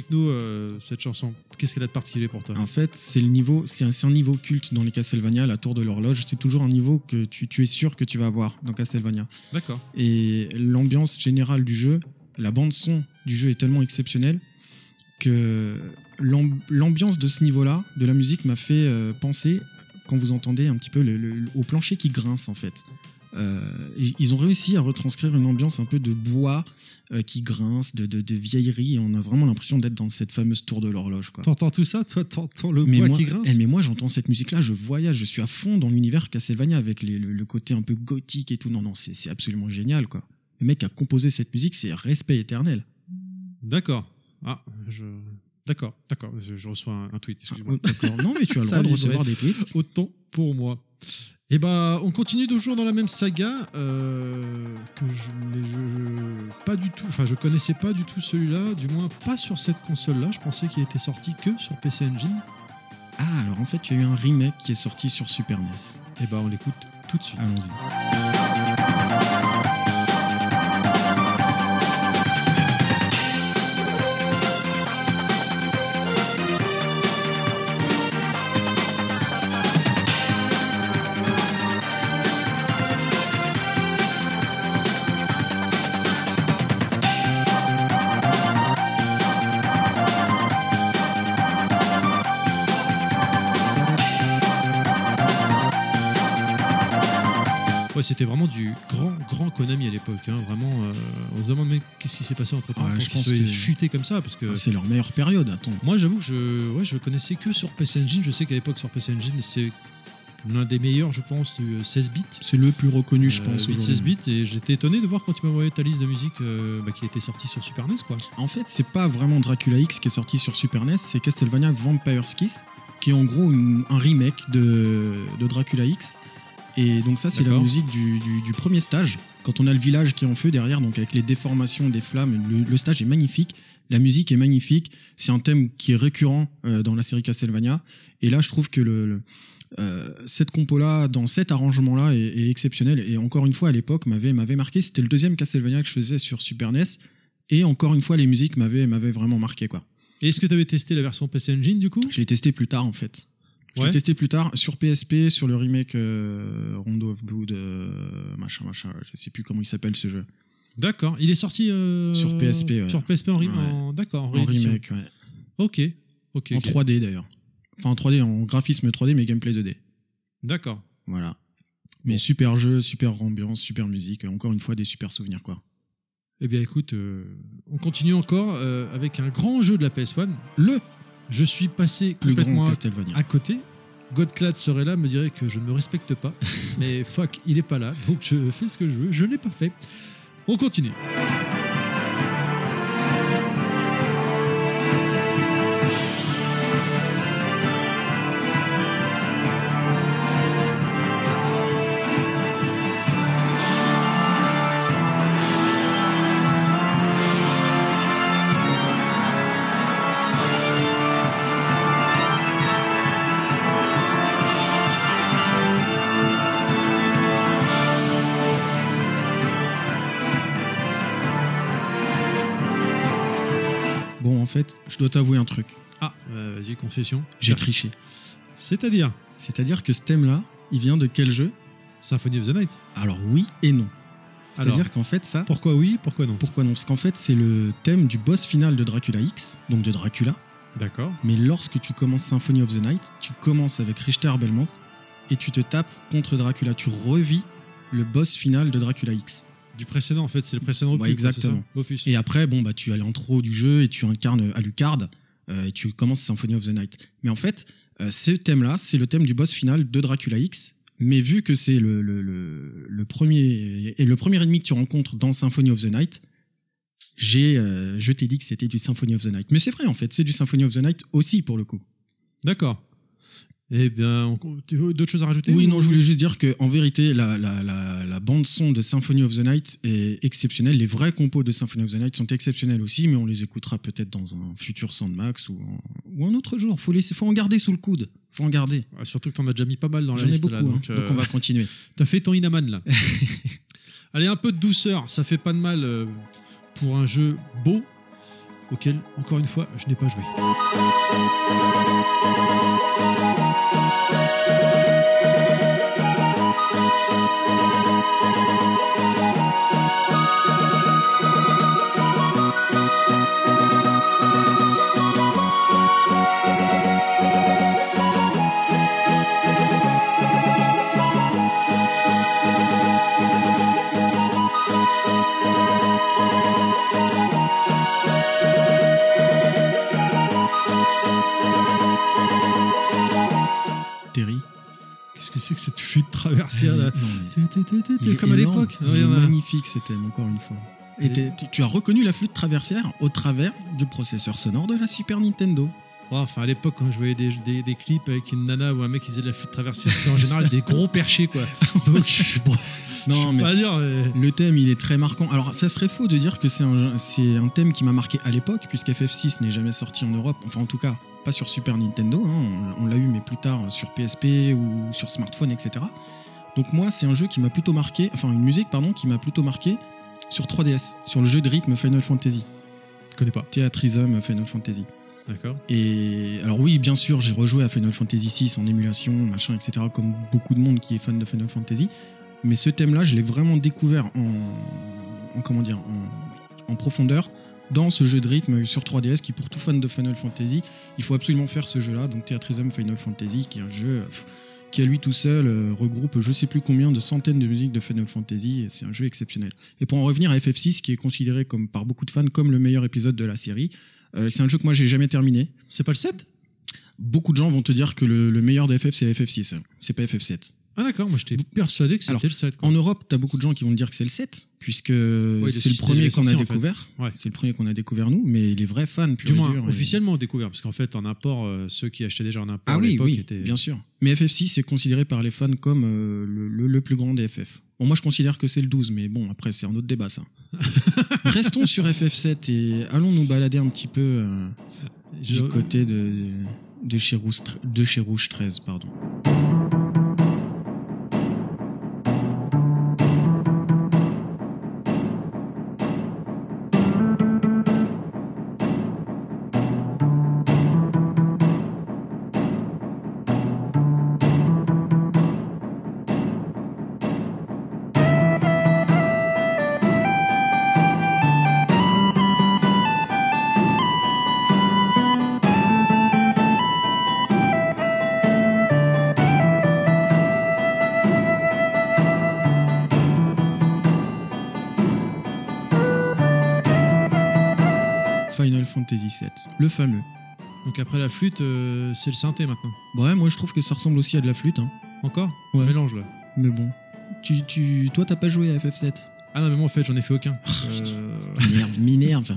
Explique-nous euh, cette chanson. Qu'est-ce qu'elle a de particulier pour toi? En fait, c'est le niveau, c'est un, niveau culte dans les Castlevania, la tour de l'horloge. C'est toujours un niveau que tu, tu es sûr que tu vas avoir dans Castlevania. D'accord. Et l'ambiance générale du jeu, la bande son du jeu est tellement exceptionnelle que l'am- l'ambiance de ce niveau-là, de la musique, m'a fait euh, penser, quand vous entendez un petit peu le- le- au plancher qui grince en fait. Euh, ils- ont réussi à retranscrire une ambiance un peu de bois euh, qui grince, de, de, de vieillerie, et on a vraiment l'impression d'être dans cette fameuse tour de l'horloge. T'entends tout ça Toi, t'entends le Mais bois moi, qui grince eh, mais moi, j'entends cette musique-là, je voyage, je suis à fond dans l'univers Castlevania avec les- le, le côté un peu gothique et tout. Non, non, c'est absolument génial, quoi. Le mec a composé cette musique, c'est respect éternel. D'accord. Ah, je. D'accord, d'accord. Je, reçois un, un tweet, excuse-moi. Oh, D'accord. Non, mais tu as le droit de recevoir des tweets. Autant pour moi. Et bah, on continue toujours dans la même saga euh, que je, je- pas du tout. Enfin, je connaissais pas du tout celui-là, du moins pas sur cette console-là. Je pensais qu'il était sorti que sur PC Engine. Ah, alors en fait, tu as eu un remake qui est sorti sur Super NES. Et bah, on l'écoute tout de suite. Allons-y. C'était vraiment du grand, grand Konami à l'époque. hein. Vraiment, euh, on se demande mais qu'est-ce qui s'est passé entre temps Ouais, pour qu'ils que- chutés comme ça parce que C'est leur meilleure période, attends. moi, j'avoue que je, ouais, je connaissais que sur PC Engine. Je sais qu'à l'époque sur PC Engine, c'est l'un des meilleurs, je pense, du 16 bits. C'est le plus reconnu, je Euh, pense. 8, aujourd'hui. 16 bits et j'étais étonné de voir quand tu m'as envoyé ta liste de musique euh, bah, qui était sortie sur Super NES quoi. En fait, c'est pas vraiment Dracula X qui est sorti sur Super NES, c'est Castlevania Vampire's Kiss, qui est en gros une- un remake de, de Dracula X. Et donc ça, c'est la musique du, du- du premier stage. Quand on a le village qui est en feu derrière, donc avec les déformations des flammes, le, le stage est magnifique. La musique est magnifique. C'est un thème qui est récurrent euh, dans la série Castlevania. Et là, je trouve que le, le- euh, cette compo-là, dans cet arrangement-là, est, est exceptionnelle. Et encore une fois, à l'époque, m'avait m'avait marqué. C'était le deuxième Castlevania que je faisais sur Super NES. Et encore une fois, les musiques m'avaient m'avaient vraiment marqué. quoi. Et est-ce que tu avais testé la version PC Engine du coup? Je l'ai testé plus tard, en fait. Je l'ai testé plus tard sur PSP, sur le remake euh, Rondo of Blood, euh, machin, machin. Je sais plus comment il s'appelle ce jeu. D'accord. Il est sorti euh, Sur PSP, ouais. Sur PSP en, re- Ouais. en- d'accord en, remake, ouais. Ok. Ok. En ok. 3D d'ailleurs. Enfin, en 3D, en graphisme 3D, mais gameplay 2D. D'accord. Voilà. Mais super jeu, super ambiance, super musique. Encore une fois, des super souvenirs, quoi. Eh bien écoute, on continue encore avec un grand jeu de la PS1. Le Je suis passé complètement à- côté. Godclad serait là, me dirait que je ne me respecte pas. Mais fuck, il est pas là, donc je fais ce que je veux. Je l'ai pas fait. On continue. Fait, je dois t'avouer un truc. Ah, euh, vas-y, confession. J'ai triché. C'est-à-dire? C'est-à-dire que ce thème-là, il vient de quel jeu? Symphony of the Night. Alors oui et non. C'est-à-dire qu'en fait, ça, pourquoi oui, pourquoi non? Pourquoi non? Parce qu'en fait, c'est le thème du boss final de Dracula X, donc de Dracula. D'accord. Mais lorsque tu commences Symphony of the Night, tu commences avec Richter Belmont et tu te tapes contre Dracula. Tu revis le boss final de Dracula X. Du précédent, en fait, c'est le précédent opus. Ouais, quoi, ça. Et après, bon, bah, tu allais en trop du jeu et tu incarnes Alucard euh, et tu commences Symphony of the Night. Mais en fait, euh, ce thème-là, c'est le thème du boss final de Dracula X. Mais vu que c'est le, le, le, le premier et le premier ennemi que tu rencontres dans Symphony of the Night, j'ai, euh, je t'ai dit que c'était du Symphony of the Night. Mais c'est vrai en fait, c'est du Symphony of the Night aussi pour le coup. D'accord. Eh bien, tu veux d'autres choses à rajouter Oui, ou- non, je voulais juste dire que en vérité, la, la, la, la bande son de Symphony of the Night est exceptionnelle. Les vrais compos de Symphony of the Night sont exceptionnels aussi, mais on les écoutera peut-être dans un futur Sandmax ou, en- ou un autre jour. Faut laisser, faut en garder sous le coude. Faut en garder. Ah, Surtout que t'en as déjà mis pas mal dans la J'en ai liste beaucoup, là. hein. Donc, donc, euh, on va continuer. T'as fait ton Inaman là. Allez, un peu de douceur, ça fait pas de mal euh, pour un jeu beau auquel, encore une fois, je n'ai pas joué. Terry. c'est que cette flûte traversière là Non, mais- Comme à l'époque. Ouais, ouais. magnifique ce thème, encore une fois. Et tu, as reconnu la flûte traversière au travers du processeur sonore de la Super Nintendo. Enfin, à l'époque, quand je voyais des, des, des clips avec une nana ou un mec qui faisait de la flûte traversière, c'était en général des gros perchés quoi. Donc, je, bon, Non, mais pas dire. mais- Le thème, il est très marquant. Alors, ça serait faux de dire que c'est un, c'est un thème qui m'a marqué à l'époque, puisqu'FF6 n'est jamais sorti en Europe. Enfin, en tout cas, pas sur Super Nintendo. hein. On, on l'a eu, mais plus tard sur PSP ou sur smartphone, etc. Donc, moi, c'est un jeu qui m'a plutôt marqué, enfin, une musique, pardon, qui m'a plutôt marqué sur 3DS, sur le jeu de rythme Final Fantasy, Je connais pas. Theatrism Final Fantasy. D'accord. Et alors oui, bien sûr, j'ai rejoué à Final Fantasy VI en émulation, machin, etc., comme beaucoup de monde qui est fan de Final Fantasy. Mais ce thème-là, je l'ai vraiment découvert en, en- comment dire, en, en profondeur dans ce jeu de rythme sur 3DS qui, pour tout fan de Final Fantasy, il faut absolument faire ce jeu-là. Donc Theatrism Final Fantasy, qui est un jeu pff, qui à lui tout seul euh, regroupe je sais plus combien de centaines de musiques de Final Fantasy. C'est un jeu exceptionnel. Et pour en revenir à FF6, qui est considéré comme par beaucoup de fans comme le meilleur épisode de la série, euh, c'est un jeu que moi j'ai jamais terminé. C'est pas le 7 Beaucoup de gens vont te dire que le, le meilleur des FF c'est FF6, c'est pas FF7. Ah d'accord, moi j'étais persuadé que c'était le 7. quoi. En Europe, t'as beaucoup de gens qui vont dire que c'est le 7, puisque c'est le premier qu'on a sorti, en fait. découvert. Ouais. C'est le premier qu'on a découvert nous, mais les vrais fans, pur Du et moins, dur, et- officiellement découvert, parce qu'en fait, en import, euh, ceux qui achetaient déjà en import Ah à oui, étaient. bien sûr. Mais FF6 est considéré par les fans comme euh, le, le- le plus grand des FF. Bon, moi je considère que c'est le 12, mais bon, après c'est un autre débat ça. Restons sur FF7 et allons nous balader un petit peu euh, Je- du côté de, de, chez Rouge, de chez Rouge 13. Pardon. Fantasy VII, le fameux. Donc après la flûte, euh, c'est le synthé maintenant. Ouais, moi je trouve que ça ressemble aussi à de la flûte, hein. Encore? Ouais. Mélange là. mais bon. Tu, tu, toi, t'as pas joué à FF7 Ah non, mais moi en fait, j'en ai fait aucun. Euh, M'énerve, m'énerve.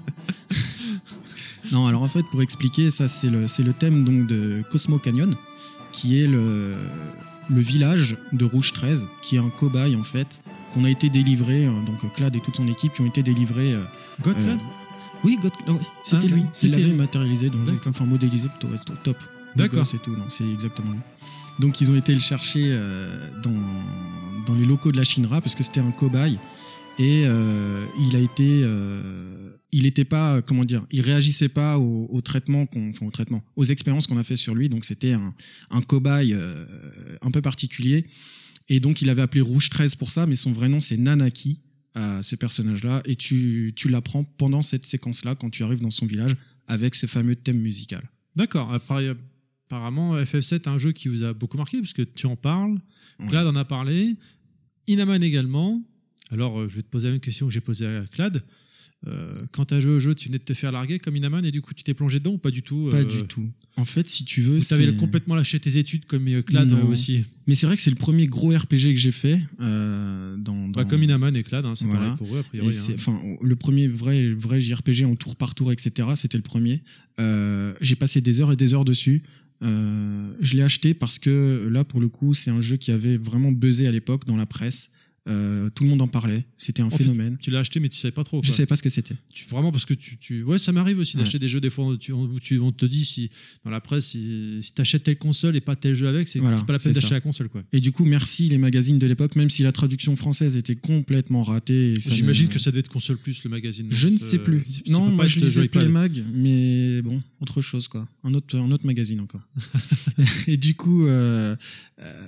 non, alors en fait, pour expliquer, ça c'est le, c'est le thème donc de Cosmo Canyon, qui est le, le village de Rouge 13, qui est un cobaye en fait, qu'on a été délivré, euh, donc Clad et toute son équipe qui ont été délivrés. euh, Gotland euh, oui, God, ah oui, c'était Ah, lui. c'était Il l'avait lui. matérialisé, donc enfin modélisé plutôt, top. D'accord. C'est tout, non, c'est exactement lui. Donc ils ont été le chercher euh, dans, dans les locaux de la Shinra parce que c'était un cobaye et euh, il a été euh, il était pas comment dire il réagissait pas au, au traitement qu'on enfin au traitement aux expériences qu'on a fait sur lui donc c'était un, un cobaye euh, un peu particulier et donc il avait appelé Rouge 13 pour ça mais son vrai nom c'est Nanaki à ce personnage là et tu tu l'apprends pendant cette séquence là quand tu arrives dans son village avec ce fameux thème musical D'accord. Apparemment, FF7 est un jeu qui vous a beaucoup marqué, parce que tu en parles, Ouais. Clad en a parlé, Inaman également. Alors, euh, je vais te poser la même question que j'ai posée à Clad. Euh, quand tu as joué au jeu, tu venais de te faire larguer comme Inaman et du coup, tu t'es plongé dedans ou pas du tout pas euh, du tout en fait si tu veux t'avais complètement lâché tes études comme euh, Clad Non. aussi mais c'est vrai que c'est le premier gros RPG que j'ai fait dans, Bah, dans- Comme Inaman et Clad, hein, c'est Voilà. pareil pour eux, a priori. hein. le premier vrai, vrai JRPG en tour par tour, etc., c'était le premier. J'ai passé des heures et des heures dessus. Je l'ai acheté parce que là, pour le coup, c'est un jeu qui avait vraiment buzzé à l'époque dans la presse. Euh, tout le monde en parlait. C'était un En fait, phénomène. Tu l'as acheté, mais tu savais pas trop. Je quoi. savais pas ce que c'était. Tu, vraiment parce que tu, tu... ouais ça m'arrive aussi Ouais. d'acheter des jeux des fois tu, où tu- on te dit si dans la presse si, si t'achètes telle console et pas tel jeu avec c'est Voilà, pas la peine d'acheter la console quoi Et du coup, merci les magazines de l'époque, même si la traduction française était complètement ratée. j'imagine ne- que ça devait être console plus le magazine Je ne sais plus. Non, moi je lisais. Play Mag, mais bon, autre chose quoi. Un autre, un autre magazine encore. et du coup, euh, euh,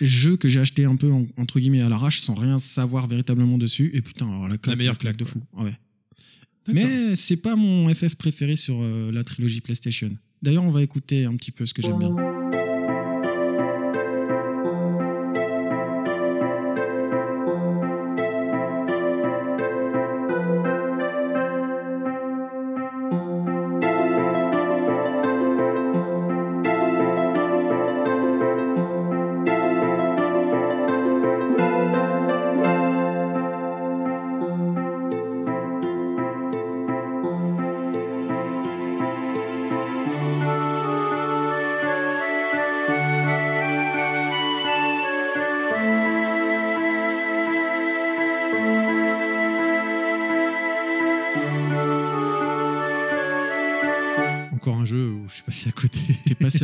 jeu que j'ai acheté un peu en- entre guillemets à l'arrache sans rien savoir véritablement dessus. Et putain, alors la, claque, meilleure claque, de fou. Ouais. Mais c'est pas mon FF préféré sur euh, la trilogie PlayStation. D'ailleurs, on va écouter un petit peu ce que j'aime bien.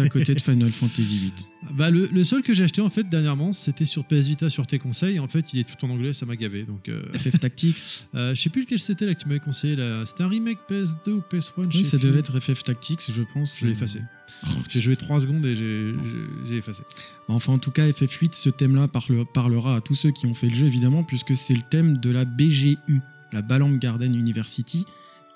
À côté de Final Fantasy VIII. bah le, le seul que j'ai acheté en fait dernièrement c'était sur PS Vita sur tes conseils en fait il est tout en anglais ça m'a gavé donc euh, FF Tactics. euh, je sais plus lequel c'était là que tu m'avais conseillé là c'était un remake PS2 ou PS1 je Oui, ça plus. devait être FF Tactics, je pense. je l'ai effacé Oh, j'ai joué 3 secondes et j'ai- effacé Enfin, en tout cas, FF8, ce thème-là parle- parlera à tous ceux qui ont fait le jeu, évidemment, puisque c'est le thème de la BGU, la Balamb Garden University,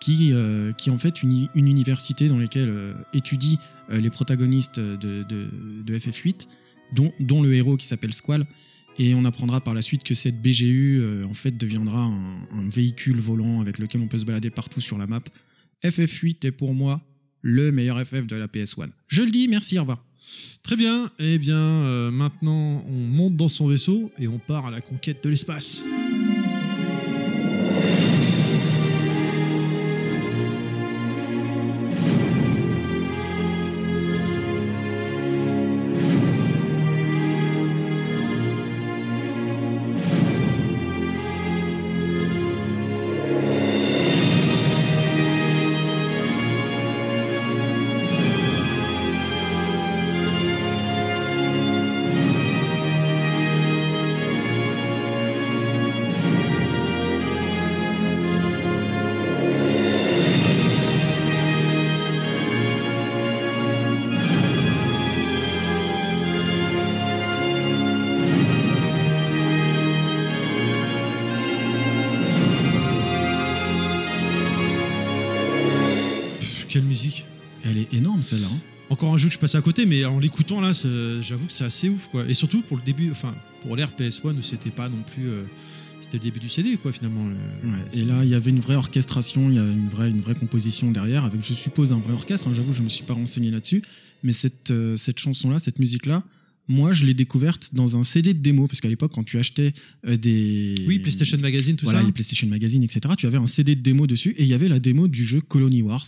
qui, euh, qui est en fait une, université dans laquelle euh, étudient euh, les protagonistes de, de- de FF8, dont, dont le héros qui s'appelle Squall. Et on apprendra par la suite que cette BGU, en fait, deviendra un, véhicule volant avec lequel on peut se balader partout sur la map. FF8 est pour moi le meilleur FF de la PS1. Je le dis, merci, au revoir. Très bien, eh bien maintenant on monte dans son vaisseau et on part à la conquête de l'espace. Quelle musique Elle est énorme, celle-là. hein. Encore un jeu que je passais à côté, mais en l'écoutant là, j'avoue que c'est assez ouf quoi. Et surtout pour le début, enfin pour l'ère PS1 où c'était pas non plus, euh, c'était le début du CD quoi finalement. le- Ouais, et là, il y avait une vraie orchestration, il y a une vraie, une vraie composition derrière, avec, je suppose, un vrai orchestre. hein, J'avoue, je ne me suis pas renseigné là-dessus. Mais cette, euh, cette chanson-là, cette musique-là, moi, je l'ai découverte dans un CD de démo, parce qu'à l'époque, quand tu achetais euh, des. Oui, PlayStation Magazine, tout voilà, ça. les PlayStation Magazine, etc., tu avais un CD de démo dessus, et il y avait la démo du jeu Colony Wars,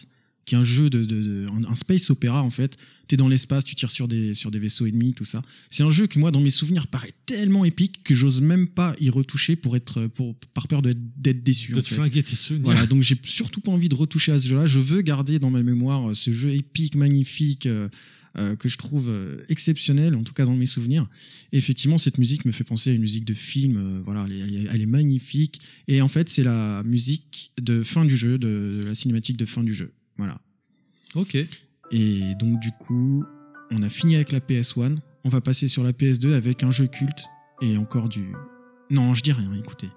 qui est un jeu de, de- de- un, space opéra en fait. T'es dans l'espace, tu tires sur des sur des vaisseaux ennemis, tout ça. C'est un jeu qui moi, dans mes souvenirs, paraît tellement épique que j'ose même pas y retoucher pour être pour par peur d'être déçu. de en te fait. flinguer tes souvenirs. Voilà, donc j'ai surtout pas envie de retoucher à ce jeu-là. Je veux garder dans ma mémoire euh, ce jeu épique, magnifique, euh, euh, que je trouve euh, exceptionnelle, en tout cas dans mes souvenirs. Et effectivement, cette musique me fait penser à une musique de film. euh, voilà, elle est, elle est- elle est magnifique. Et en fait, c'est la musique de fin du jeu, de, de la cinématique de fin du jeu. Voilà. Ok. Et donc du coup, on a fini avec la PS1. On va passer sur la PS2 avec un jeu culte et encore du. Non, je dis rien. Écoutez.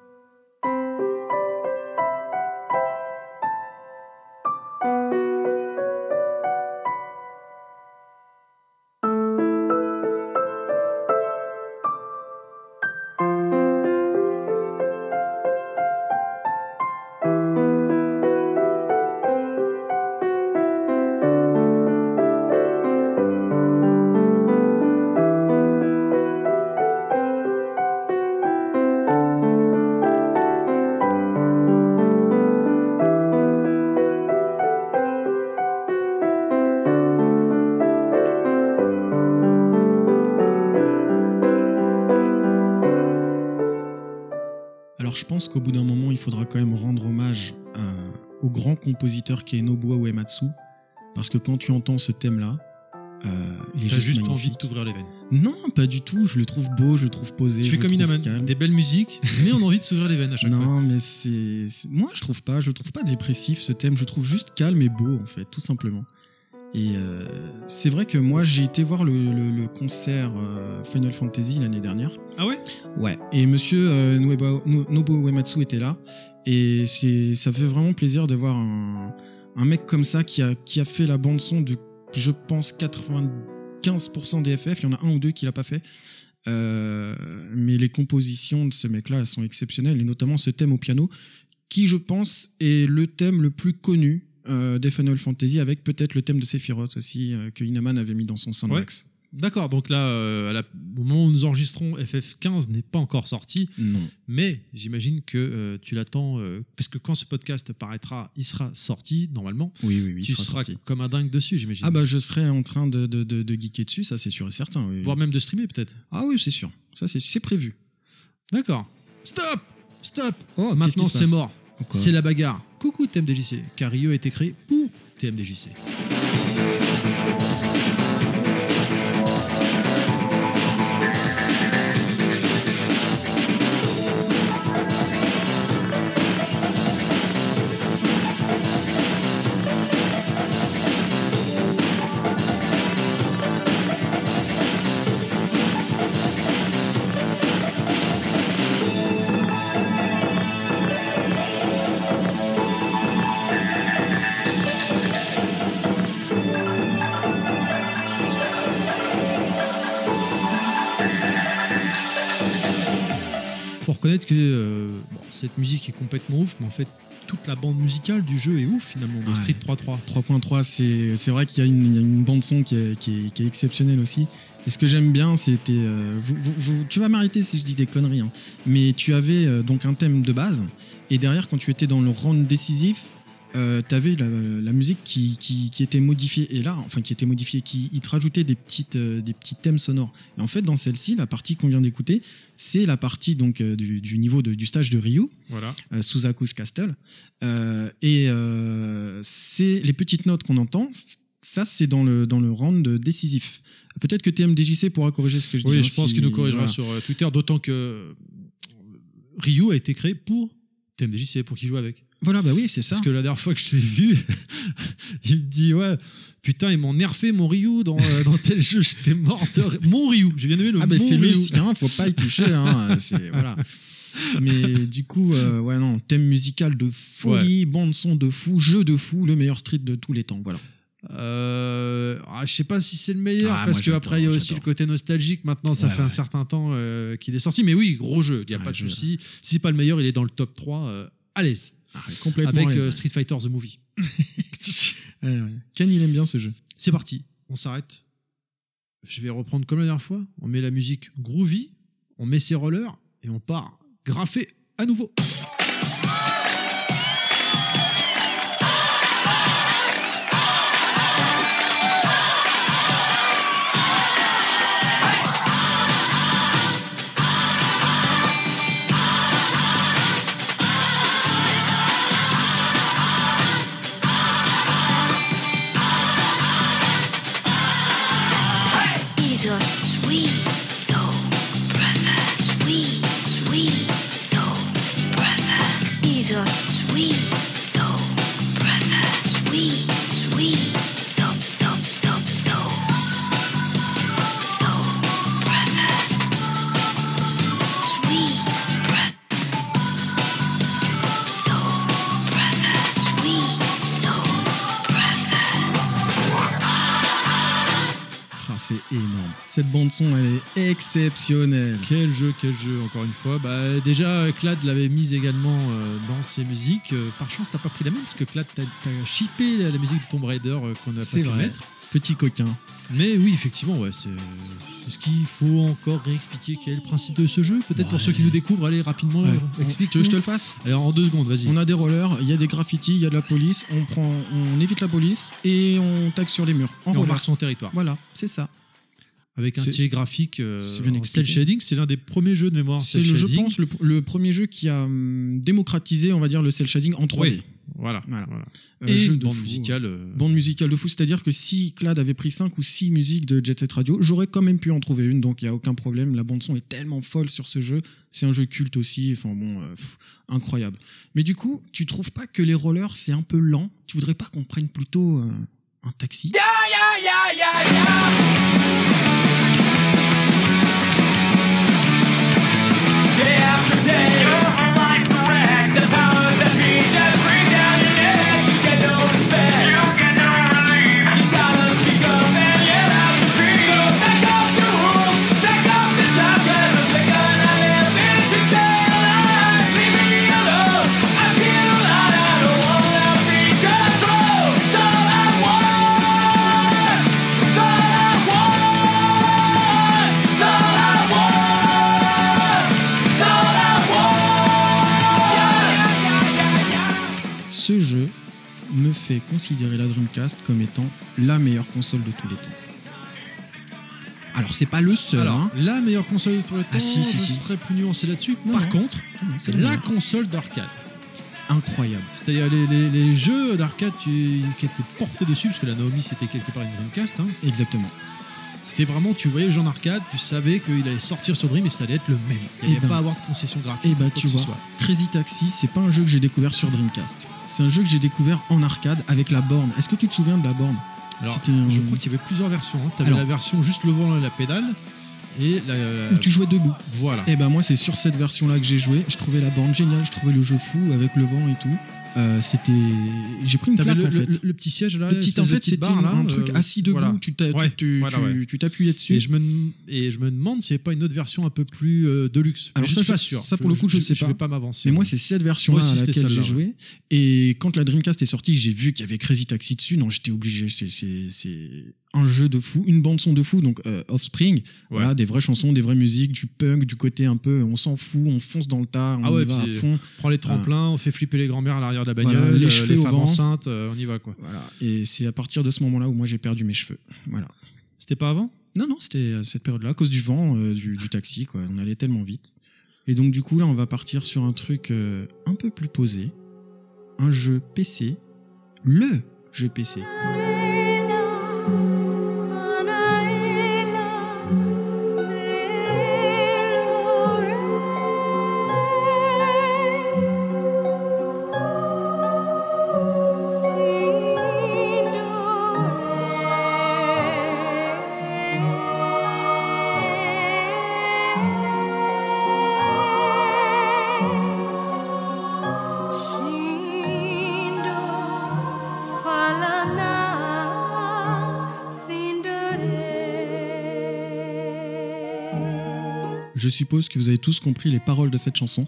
Pense qu'au bout d'un moment, il faudra quand même rendre hommage à- au grand compositeur qui est Nobuo Uematsu, parce que quand tu entends ce thème-là, euh, il est juste, juste magnifique. envie de t'ouvrir les veines. Non, pas du tout. Je le trouve beau, je le trouve posé. Tu fais comme Inaman, des belles musiques, mais on a envie de s'ouvrir les veines à chaque fois. Non, mais c'est c'est- moi je trouve pas, je le trouve pas dépressif ce thème. Je le trouve juste calme et beau en fait, tout simplement. Et euh, c'est vrai que moi j'ai été voir le, le- le concert euh, Final Fantasy l'année dernière. Ah ouais? Ouais. Et Monsieur euh, Nueba- Uematsu était là, et ça fait vraiment plaisir de voir un, un mec comme ça qui a qui a fait la bande son de, je pense 95% des FF. Il y en a un ou deux qui l'a pas fait. Euh, mais les compositions de ce mec-là sont exceptionnelles, et notamment ce thème au piano, qui je pense est le thème le plus connu euh, des Final Fantasy, avec peut-être le thème de Sephiroth aussi euh, que Inaman avait mis dans son soundtracks. D'accord, donc là, euh, à la- au moment où nous enregistrons, FF15 n'est pas encore sorti, Non. mais j'imagine que euh, tu l'attends, euh, parce que quand ce podcast paraîtra, il sera sorti, normalement. Oui, oui, oui. il tu sera seras sorti. comme un dingue dessus, j'imagine. Ah bah je serai en train de, de, de, de geeker dessus, ça c'est sûr et certain. oui. Voire même de streamer, peut-être. Ah oui, c'est sûr. Ça c'est c'est prévu. D'accord. Stop Stop Oh, Maintenant, c'est mort. C'est la bagarre. Coucou TMDJC, car Rio a été créé pour TMDJC. Faut reconnaître que euh, bon, cette musique est complètement ouf, mais en fait, toute la bande musicale du jeu est ouf finalement, de Ouais. Street 3.3. 3.3, c'est c'est vrai qu'il y a une, il y a une bande son qui est, qui, est, qui est exceptionnelle aussi. Et ce que j'aime bien, c'était. euh, vous- vous- vous- tu vas m'arrêter si je dis des conneries, hein, mais tu avais euh, donc un thème de base, et derrière, quand tu étais dans le round décisif, euh, tu avais la, la musique qui, qui, qui était modifiée. Et là, enfin, qui était modifiée, qui il te rajoutait des, petites, euh, des petits thèmes sonores. Et en fait, dans celle-ci, la partie qu'on vient d'écouter, c'est la partie donc, euh, du, du niveau de- du stage de Ryu Voilà. euh, Suzaku's Castle. Euh, et c'est les petites notes qu'on entend. Ça, c'est dans le, dans le round décisif. Peut-être que TMDJC pourra corriger ce que je dis. Oui, hein, je pense si- qu'il nous corrigera voilà. sur Twitter, d'autant que Ryu a été créé pour TMDJC, pour qu'il joue avec. Voilà, bah oui, c'est ça. Parce que la dernière fois que je l'ai vu, il me dit Ouais, putain, ils m'ont nerfé mon Ryu dans, euh, dans tel jeu, j'étais mort. de. Mon Ryu, j'ai bien aimé le Ah, bah c'est le sien, faut pas y toucher. Hein, voilà. Mais du coup, euh, ouais, non, thème musical de folie, bande-son de fou, jeu de fou, le meilleur street de tous les temps. Voilà. Euh, ah, je sais pas si c'est le meilleur Ah, parce que après il y a aussi le côté nostalgique. Maintenant, ça Ouais, fait un certain temps euh, qu'il est sorti, mais oui, gros jeu, il y a Ouais, pas de souci. Si c'est pas le meilleur, il est dans le top 3 euh, à l'aise complètement. avec euh. Street Fighter the Movie. Ouais, ouais. Ken, il aime bien ce jeu. C'est parti, on s'arrête. Je vais reprendre comme la dernière fois. On met la musique groovy, on met ses rollers et on part graffer à nouveau. Cette bande son, elle est exceptionnelle. Quel jeu, quel jeu, encore une fois. Bah, déjà, Clad l'avait mise également euh, dans ses musiques. Euh, par chance, t'as pas pris la même parce que Clad, t'as chippé la, la musique de Tomb Raider euh, qu'on a pas pu vrai. mettre. Petit coquin. Mais oui, effectivement, ouais, c'est. Est-ce qu'il faut encore réexpliquer quel est le principe de ce jeu? Peut-être pour ceux qui nous découvrent, allez rapidement, Ouais. explique. Tu veux que je te le fasse Alors en deux secondes, vas-y. On a des rollers, il y a des graffitis, il y a de la police, on prend, on évite la police et on taxe sur les murs. En Et on marque son territoire. Voilà, c'est ça. Avec un style graphique euh, c'est bien en cel shading, c'est l'un des premiers jeux de mémoire C'est, je pense, le, le premier jeu qui a hum, démocratisé, on va dire, le cel shading en 3D. Oui. Voilà. Voilà. voilà. Euh, Et jeu une de bande fou. musicale. euh, Bande musicale de fou, c'est-à-dire que si Clad avait pris 5 ou 6 musiques de Jet Set Radio, j'aurais quand même pu en trouver une, donc il n'y a aucun problème. La bande-son est tellement folle sur ce jeu. C'est un jeu culte aussi, enfin bon, euh, pff, incroyable. Mais du coup, tu trouves pas que les rollers, c'est un peu lent? Tu voudrais pas qu'on prenne plutôt euh, un taxi? day after day. Life wreck, the power. Ce jeu me fait considérer la Dreamcast comme étant la meilleure console de tous les temps. Alors, c'est pas le seul, Alors, hein. la meilleure console de tous les temps, Ah, si, si, je si. serais plus nuancé là-dessus. Par non. contre, c'est la console d'arcade. incroyable. C'est-à-dire les, les- les jeux d'arcade qui étaient portés dessus, parce que la Naomi c'était quelque part une Dreamcast, hein. Exactement. C'était vraiment, tu voyais le jeu en arcade, tu savais qu'il allait sortir sur Dream et ça allait être le même. Il Eh n'y allait ben. pas avoir de concession graphique. Eh bah, quoi tu vois, soit. Crazy Taxi, c'est pas un jeu que j'ai découvert sur Dreamcast. C'est un jeu que j'ai découvert en arcade avec la borne. Est-ce que tu te souviens de la borne? Alors, C'était un- je crois qu'il y avait plusieurs versions. Tu avais Alors- la version juste le volant et la pédale. Et la, la- Où tu jouais debout. Voilà. Et ben moi, c'est sur cette version-là que j'ai joué. Je trouvais la borne géniale, je trouvais le jeu fou avec le vent et tout. Euh, c'était. J'ai pris une claque le, en fait. le- le petit siège là. Le petit, en fait, c'était là, un truc euh, assis debout, voilà. tu t'as- Ouais, tu- tu- voilà, tu- ouais. t'appuyais dessus. Et je, me, et je me demande s'il n'y a pas une autre version un peu plus euh, de luxe. Alors Mais je ça, suis pas je- sûr. ça, pour le coup, je sais Je pas. vais pas m'avancer. Mais moi, c'est cette version-là Moi aussi, à laquelle j'ai joué. Et quand la Dreamcast est sortie, j'ai vu qu'il y avait Crazy Taxi dessus. Non, j'étais obligé. C'est un jeu de fou, une bande son de fou. Donc euh, Offspring, voilà, des vraies chansons, des vraies musiques, du punk, du côté un peu, on s'en fout, on fonce dans le tas, on Ah ouais, y va à fond. On prend les tremplins, on fait flipper les grands-mères à l'arrière de la bagnole, Voilà, les euh, cheveux femmes vent. enceintes, euh, on y va quoi. Voilà. Et c'est à partir de ce moment-là où moi j'ai perdu mes cheveux. Voilà. C'était pas avant? Non, non, c'était cette période-là, à cause du vent, du, du taxi, quoi. On allait tellement vite. Et donc, du coup, là, on va partir sur un truc euh, un peu plus posé. Un jeu PC. Le jeu PC. Je suppose que vous avez tous compris les paroles de cette chanson.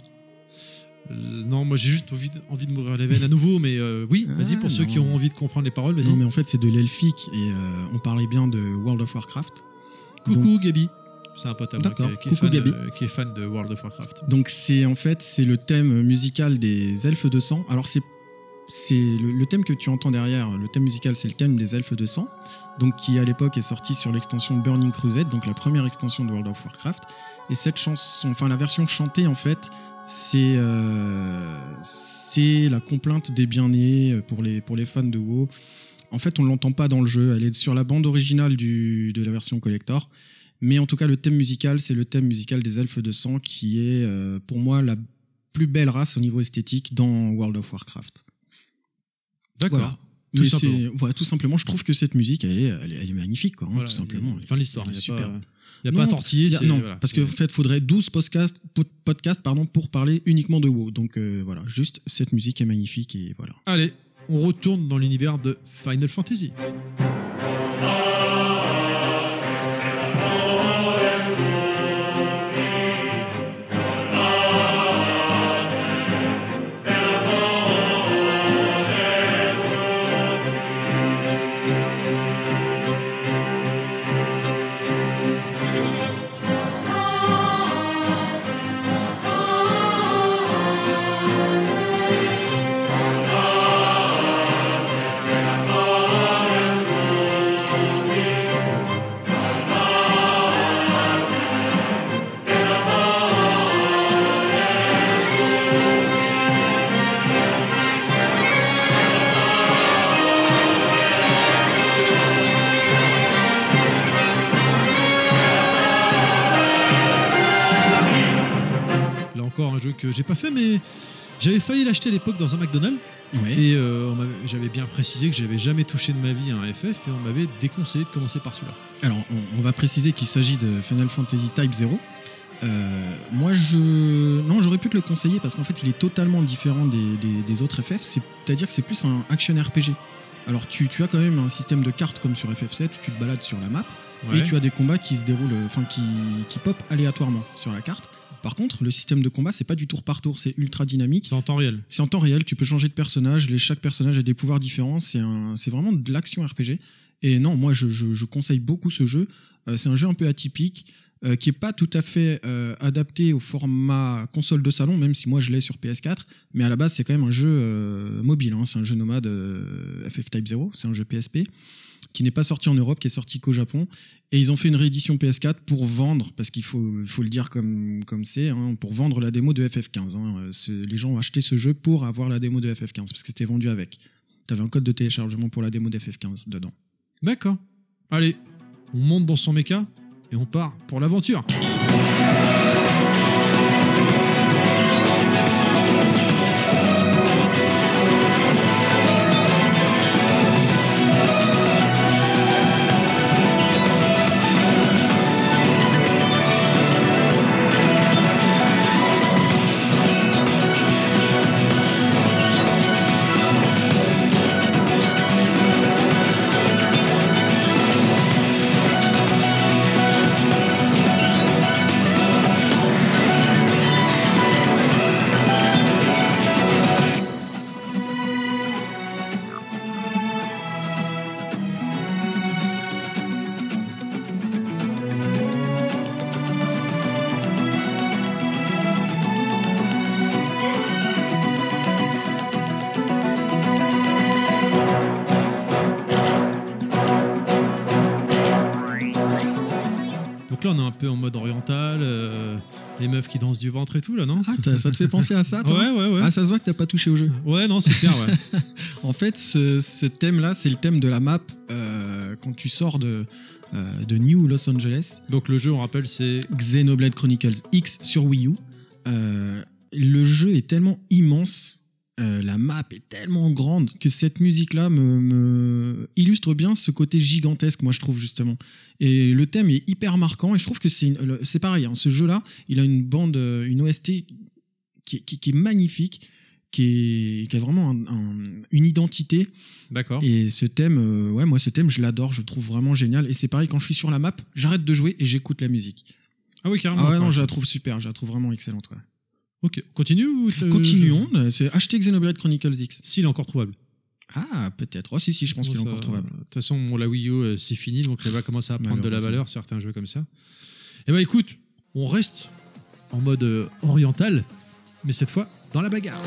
Euh, Non, moi j'ai juste envie de, envie de m'ouvrir les veines à nouveau, mais euh, oui, Ah, vas-y pour ceux qui ont envie de comprendre les paroles, vas-y. Non, mais en fait, c'est de l'elfique et euh, on parlait bien de World of Warcraft. Coucou Gabi. C'est un pote à moi qui, qui est fan, Gabi. qui est fan de World of Warcraft. Donc c'est en fait c'est le thème musical des elfes de sang. Alors c'est c'est le, thème que tu entends derrière, le thème musical c'est le thème des elfes de sang, donc qui à l'époque est sorti sur l'extension Burning Crusade, donc la première extension de World of Warcraft. Et cette chanson, enfin la version chantée en fait, c'est euh, la complainte des bien-nés pour les pour les fans de WoW. En fait, on l'entend pas dans le jeu, elle est sur la bande originale de la version collector. Mais en tout cas, le thème musical, c'est le thème musical des elfes de sang qui est, euh, pour moi, la plus belle race au niveau esthétique dans World of Warcraft. D'accord. Voilà. Tout simplement. voilà, tout simplement, je trouve que cette musique, elle est, elle est, elle est magnifique, quoi, hein, Voilà, tout simplement. Fin de l'histoire. Elle Il est n'y a, super. pas, y a Non, pas à tortiller. Il y a- non, voilà, parce qu'en fait, il faudrait 12 podcasts, pod- podcasts pardon, pour parler uniquement de WoW. Donc euh, voilà, juste cette musique est magnifique et voilà. Allez, on retourne dans l'univers de Final Fantasy. Un jeu que j'ai pas fait, mais j'avais failli l'acheter à l'époque dans un McDonald's. Et euh, j'avais bien précisé que j'avais jamais touché de ma vie à un FF et on m'avait déconseillé de commencer par celui-là. Alors, on, on va préciser qu'il s'agit de Final Fantasy Type 0. Euh, moi, je. Non, j'aurais pu te le conseiller parce qu'en fait, il est totalement différent des, des- des autres FF. C'est-à-dire que c'est plus un action RPG. Alors, tu, tu as quand même un système de cartes comme sur FF7 où tu te balades sur la map Ouais. et tu as des combats qui se déroulent, enfin, qui, qui pop aléatoirement sur la carte. Par contre, le système de combat, c'est pas du tour par tour, c'est ultra dynamique. C'est en temps réel. C'est en temps réel, tu peux changer de personnage, les, chaque personnage a des pouvoirs différents, c'est vraiment de l'action RPG. Et non, moi je, je- je conseille beaucoup ce jeu. Euh, c'est un jeu un peu atypique, euh, qui est pas tout à fait euh, adapté au format console de salon, même si moi je l'ai sur PS4. Mais à la base, c'est quand même un jeu euh, mobile, hein. c'est un jeu nomade FF Type 0, c'est un jeu PSP qui n'est pas sorti en Europe, qui est sorti qu'au Japon. Et ils ont fait une réédition PS4 pour vendre, parce qu'il faut, le dire comme c'est, hein, pour vendre la démo de FF15. hein. Les gens ont acheté ce jeu pour avoir la démo de FF15, parce que c'était vendu avec. T'avais un code de téléchargement pour la démo de FF15 dedans. D'accord. Allez, on monte dans son méca et on part pour l'aventure. Ça te fait penser à ça, toi Ouais, ouais, ouais. Ah, ça se voit que t'as pas touché au jeu. Ouais, non, c'est clair, ouais. En fait, ce, ce thème-là, c'est le thème de la map euh, quand tu sors de, euh, de New Los Angeles. Donc le jeu, on rappelle, c'est Xenoblade Chronicles X sur Wii U. Euh, le jeu est tellement immense, la map est tellement grande que cette musique-là me, me illustre bien ce côté gigantesque, moi je trouve justement. Et le thème est hyper marquant et je trouve que c'est c'est pareil. hein, ce jeu-là, il a une bande, une OST qui, est- qui- qui est magnifique. Qui, est- qui a vraiment un- un- une identité D'accord. et ce thème, euh, ouais, moi ce thème, je l'adore, je le trouve vraiment génial. Et c'est pareil, quand je suis sur la map, j'arrête de jouer et j'écoute la musique. Ah oui, carrément. Ah ouais, non, je la trouve super, je la trouve vraiment excellente. ouais. Ok, continue ou Continuons, c'est acheter Xenoblade Chronicles X. S'il est encore trouvable. Ah, peut-être. Oh, si, si, je pense qu'il est encore trouvable. De toute façon, la Wii U, euh, c'est fini, donc elle va commencer à prendre de la valeur, certains jeux comme ça. Et bah écoute, on reste en mode euh, oriental, mais cette fois dans la bagarre.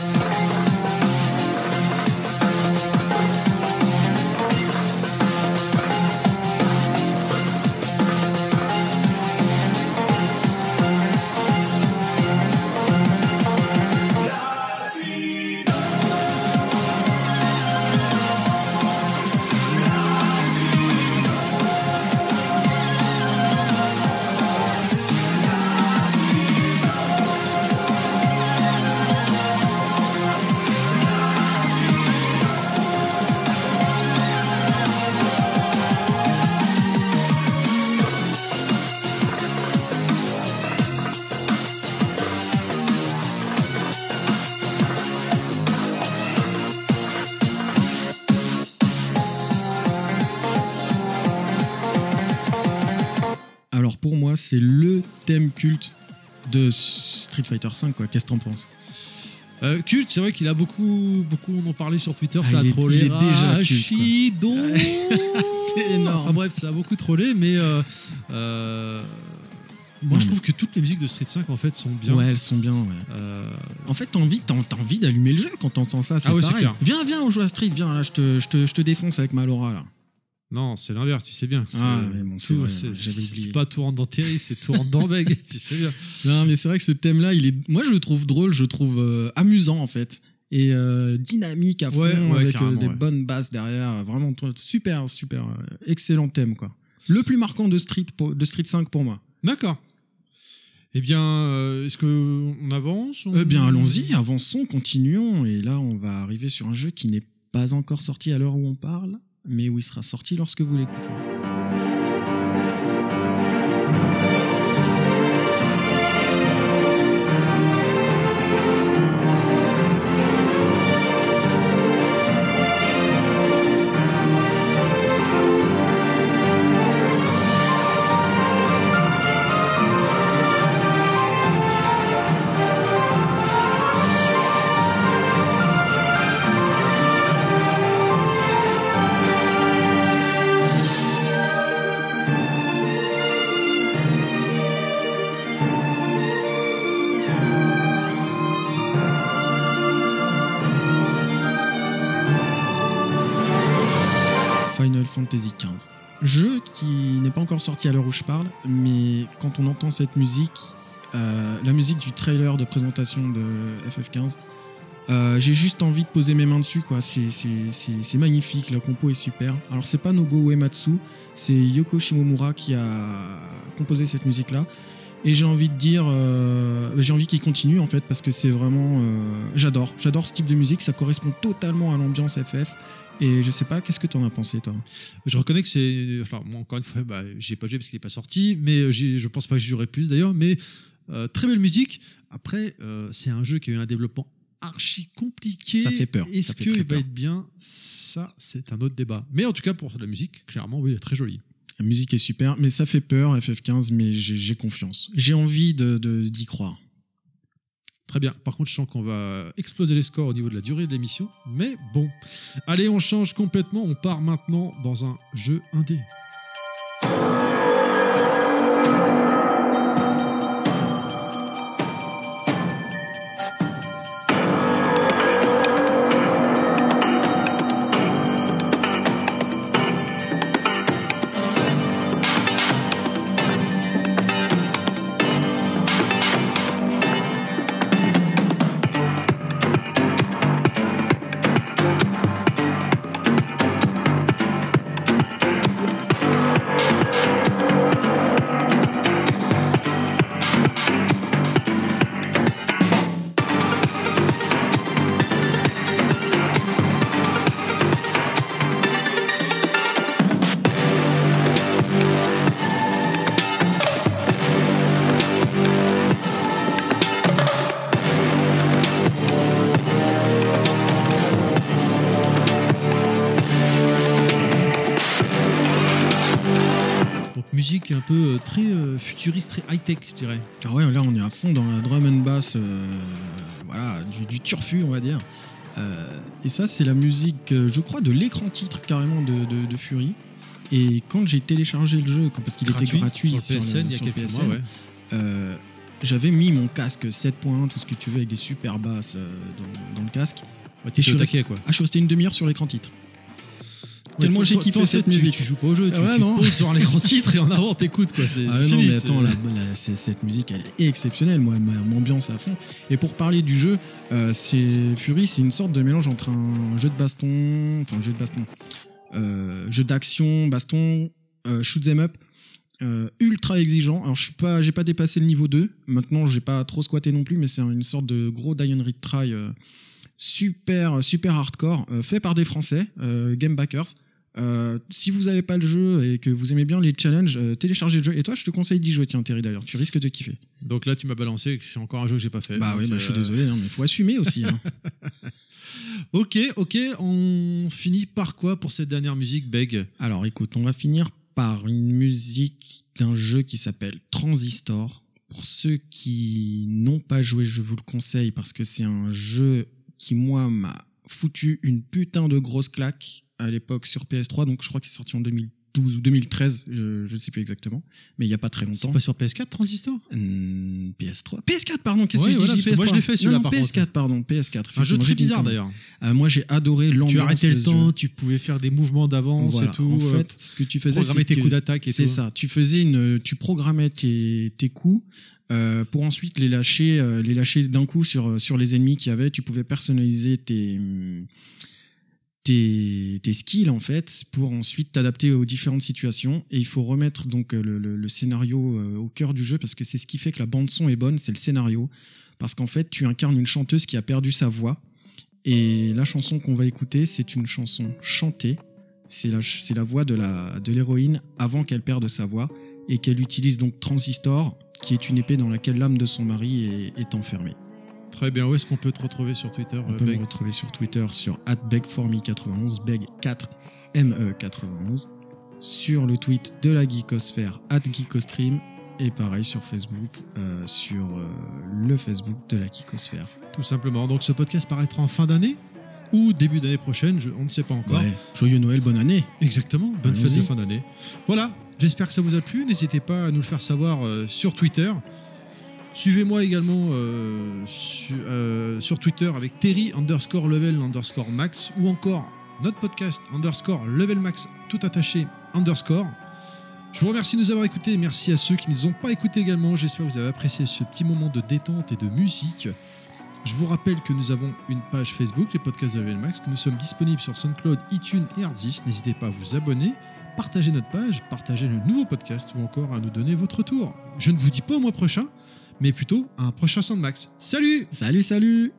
Culte de Street Fighter V, quoi. Qu'est-ce que t'en penses? Euh, culte, c'est vrai qu'il a beaucoup, beaucoup en ont parlé sur Twitter, Ah, ça a il est- trollé. il est déjà culte. C'est énorme. Enfin bref, ça a beaucoup trollé, mais euh, euh, moi je Mm. trouve que toutes les musiques de Street 5 en fait sont bien. Ouais, elles sont bien, ouais. Euh, En fait, t'as envie, t'as, t'as envie d'allumer le jeu quand t'entends ça. C'est Ah ouais, pareil. clair. Viens, viens, on joue à Street, viens, là, je te, je te, je te défonce avec ma Laura, là. Non, c'est l'inverse, tu sais bien. Ah, mais bon, c'est pas tout rentre dans Terry, c'est tout rentre dans Beg, tu sais bien. Non, mais c'est vrai que ce thème-là, il est, moi, je le trouve drôle, je le trouve euh, amusant, en fait. Et euh, dynamique à fond, Ouais, ouais, avec euh, des ouais. bonnes basses derrière. Vraiment, super, super, excellent thème, quoi. Le plus marquant de Street, de Street 5 pour moi. D'accord. Eh bien, est-ce que on avance on- Eh bien, allons-y, avançons, continuons. Et là, on va arriver sur un jeu qui n'est pas encore sorti à l'heure où on parle, mais où il sera sorti lorsque vous l'écoutez. Quand on entend cette musique, euh, la musique du trailer de présentation de FF15, euh, j'ai juste envie de poser mes mains dessus. C'est- magnifique, la compo est super. Alors c'est pas Nobuo Uematsu, c'est Yoko Shimomura qui a composé cette musique-là. Et j'ai envie de dire, euh, j'ai envie qu'il continue en fait parce que c'est vraiment, j'adore, j'adore ce type de musique, ça correspond totalement à l'ambiance FF. Et je sais pas, qu'est-ce que t'en as pensé toi? Je reconnais que c'est. Enfin, moi, encore une fois, bah, j'ai pas joué parce qu'il n'est pas sorti, mais je pense pas que j'y jouerai plus d'ailleurs. Mais euh, très belle musique. Après, euh, c'est un jeu qui a eu un développement archi compliqué. Ça fait peur, Est-ce qu'il va être bien? Ça, c'est un autre débat. Mais en tout cas, pour la musique, clairement, oui, elle est très jolie. La musique est super, mais ça fait peur FF15, mais j'ai confiance. J'ai envie de de- d'y croire. Très bien. Par contre, je sens qu'on va exploser les scores au niveau de la durée de l'émission. Mais bon. Allez, on change complètement. On part maintenant dans un jeu indé. Futuriste, très high-tech, je dirais. Ah ouais, là on est à fond dans la drum and bass, euh, voilà, du, du turfu on va dire. Euh, et ça c'est la musique, euh, je crois, de l'écran titre carrément de, de- de Fury. Et quand j'ai téléchargé le jeu, parce qu'il était gratuit sur le PSN il y a sur le quelques PSN, mois. Ouais. euh, j'avais mis mon casque 7.1, tout ce que tu veux, avec des super basses dans, dans le casque. Ouais, Et je suis taquet, quoi. Ah, je suis resté une demi-heure sur l'écran titre. Tellement j'ai kiffé cette musique. Tu joues pas au jeu, tu, Ouais, tu non. poses sur l'écran titre et en avant t'écoutes quoi. C'est Ah c'est ouais, non, fini, mais c'est- attends, la- la- c'est- cette musique, elle est exceptionnelle. Moi, elle m'a- m'ambiance à fond. Et pour parler du jeu, euh, c'est Fury, c'est une sorte de mélange entre un jeu de baston, enfin, jeu de baston, euh, jeu d'action, baston, euh, shoot 'em up. euh, ultra exigeant. Alors je suis pas, j'ai pas dépassé le niveau 2. Maintenant, j'ai pas trop squatté non plus, mais c'est une sorte de gros Retry euh, super super hardcore, euh, fait par des Français, euh, Game Backers. Euh, si vous avez pas le jeu et que vous aimez bien les challenges, euh, téléchargez le jeu. Et toi, je te conseille d'y jouer, tiens, Terry, d'ailleurs. Tu risques de kiffer. Donc là, tu m'as balancé que c'est encore un jeu que j'ai pas fait. Bah oui, bah, je suis désolé, hein, mais il faut assumer aussi. hein. Ok, ok, on finit par quoi pour cette dernière musique, Beg? Alors écoute, on va finir par une musique d'un jeu qui s'appelle Transistor. Pour ceux qui n'ont pas joué, je vous le conseille parce que c'est un jeu qui, moi, m'a foutu une putain de grosse claque à l'époque sur PS3. Donc je crois qu'il est sorti en 2012 ou 2013, je ne sais plus exactement, mais il n'y a pas très C'est longtemps. pas sur PS4 Transistor? Hum, PS3. PS4, pardon, qu'est-ce Ouais, que je voilà, dis moi, PS3? je l'ai fait, celui-là, par contre. PS4, pardon, PS4. Un jeu très bizarre d'ailleurs. Euh, moi, j'ai adoré l'ambiance. Tu arrêtais le temps, jeu. tu pouvais faire des mouvements d'avance Voilà. et tout. En euh, fait, ce que tu faisais, c'est tes coups d'attaque et c'est tout. ça. Tu faisais une, tu programmais tes, tes coups euh, pour ensuite les lâcher, les lâcher d'un coup sur sur les ennemis qu'il y avait. Tu pouvais personnaliser tes hum, tes, skills en fait pour ensuite t'adapter aux différentes situations. Et il faut remettre donc le, scénario euh, au cœur du jeu parce que c'est ce qui fait que la bande son est bonne c'est le scénario. Parce qu'en fait tu incarnes une chanteuse qui a perdu sa voix. Et la chanson qu'on va écouter c'est une chanson chantée. C'est la, la voix de la de l'héroïne avant qu'elle perde sa voix et qu'elle utilise donc Transistor qui est une épée dans laquelle l'âme de son mari est enfermée Très bien. Où est-ce qu'on peut te retrouver sur Twitter on euh, peut Beg me retrouver sur Twitter sur begforme91, beg4 me91, sur le tweet de la geekosphère geekostream et pareil sur Facebook, euh, sur euh, le Facebook de la geekosphère. Tout simplement. Donc ce podcast paraîtra en fin d'année ou début d'année prochaine, je- on ne sait pas encore. Ouais. Joyeux Noël, bonne année. Exactement, bonne fête de fin d'année. Voilà, j'espère que ça vous a plu. N'hésitez pas à nous le faire savoir euh, sur Twitter. Suivez-moi également euh, euh, sur Twitter avec Terry underscore level underscore max ou encore notre podcast underscore level max tout attaché underscore. Je vous remercie de nous avoir écoutés. Merci à ceux qui ne nous ont pas écoutés également. J'espère que vous avez apprécié ce petit moment de détente et de musique. Je vous rappelle que nous avons une page Facebook, les podcasts de Level Max, que nous sommes disponibles sur SoundCloud, iTunes et Artis. N'hésitez pas à vous abonner, partager notre page, partager le nouveau podcast ou encore à nous donner votre tour. Je ne vous dis pas au mois prochain, mais plutôt à un prochain Soundmax. Salut Salut, salut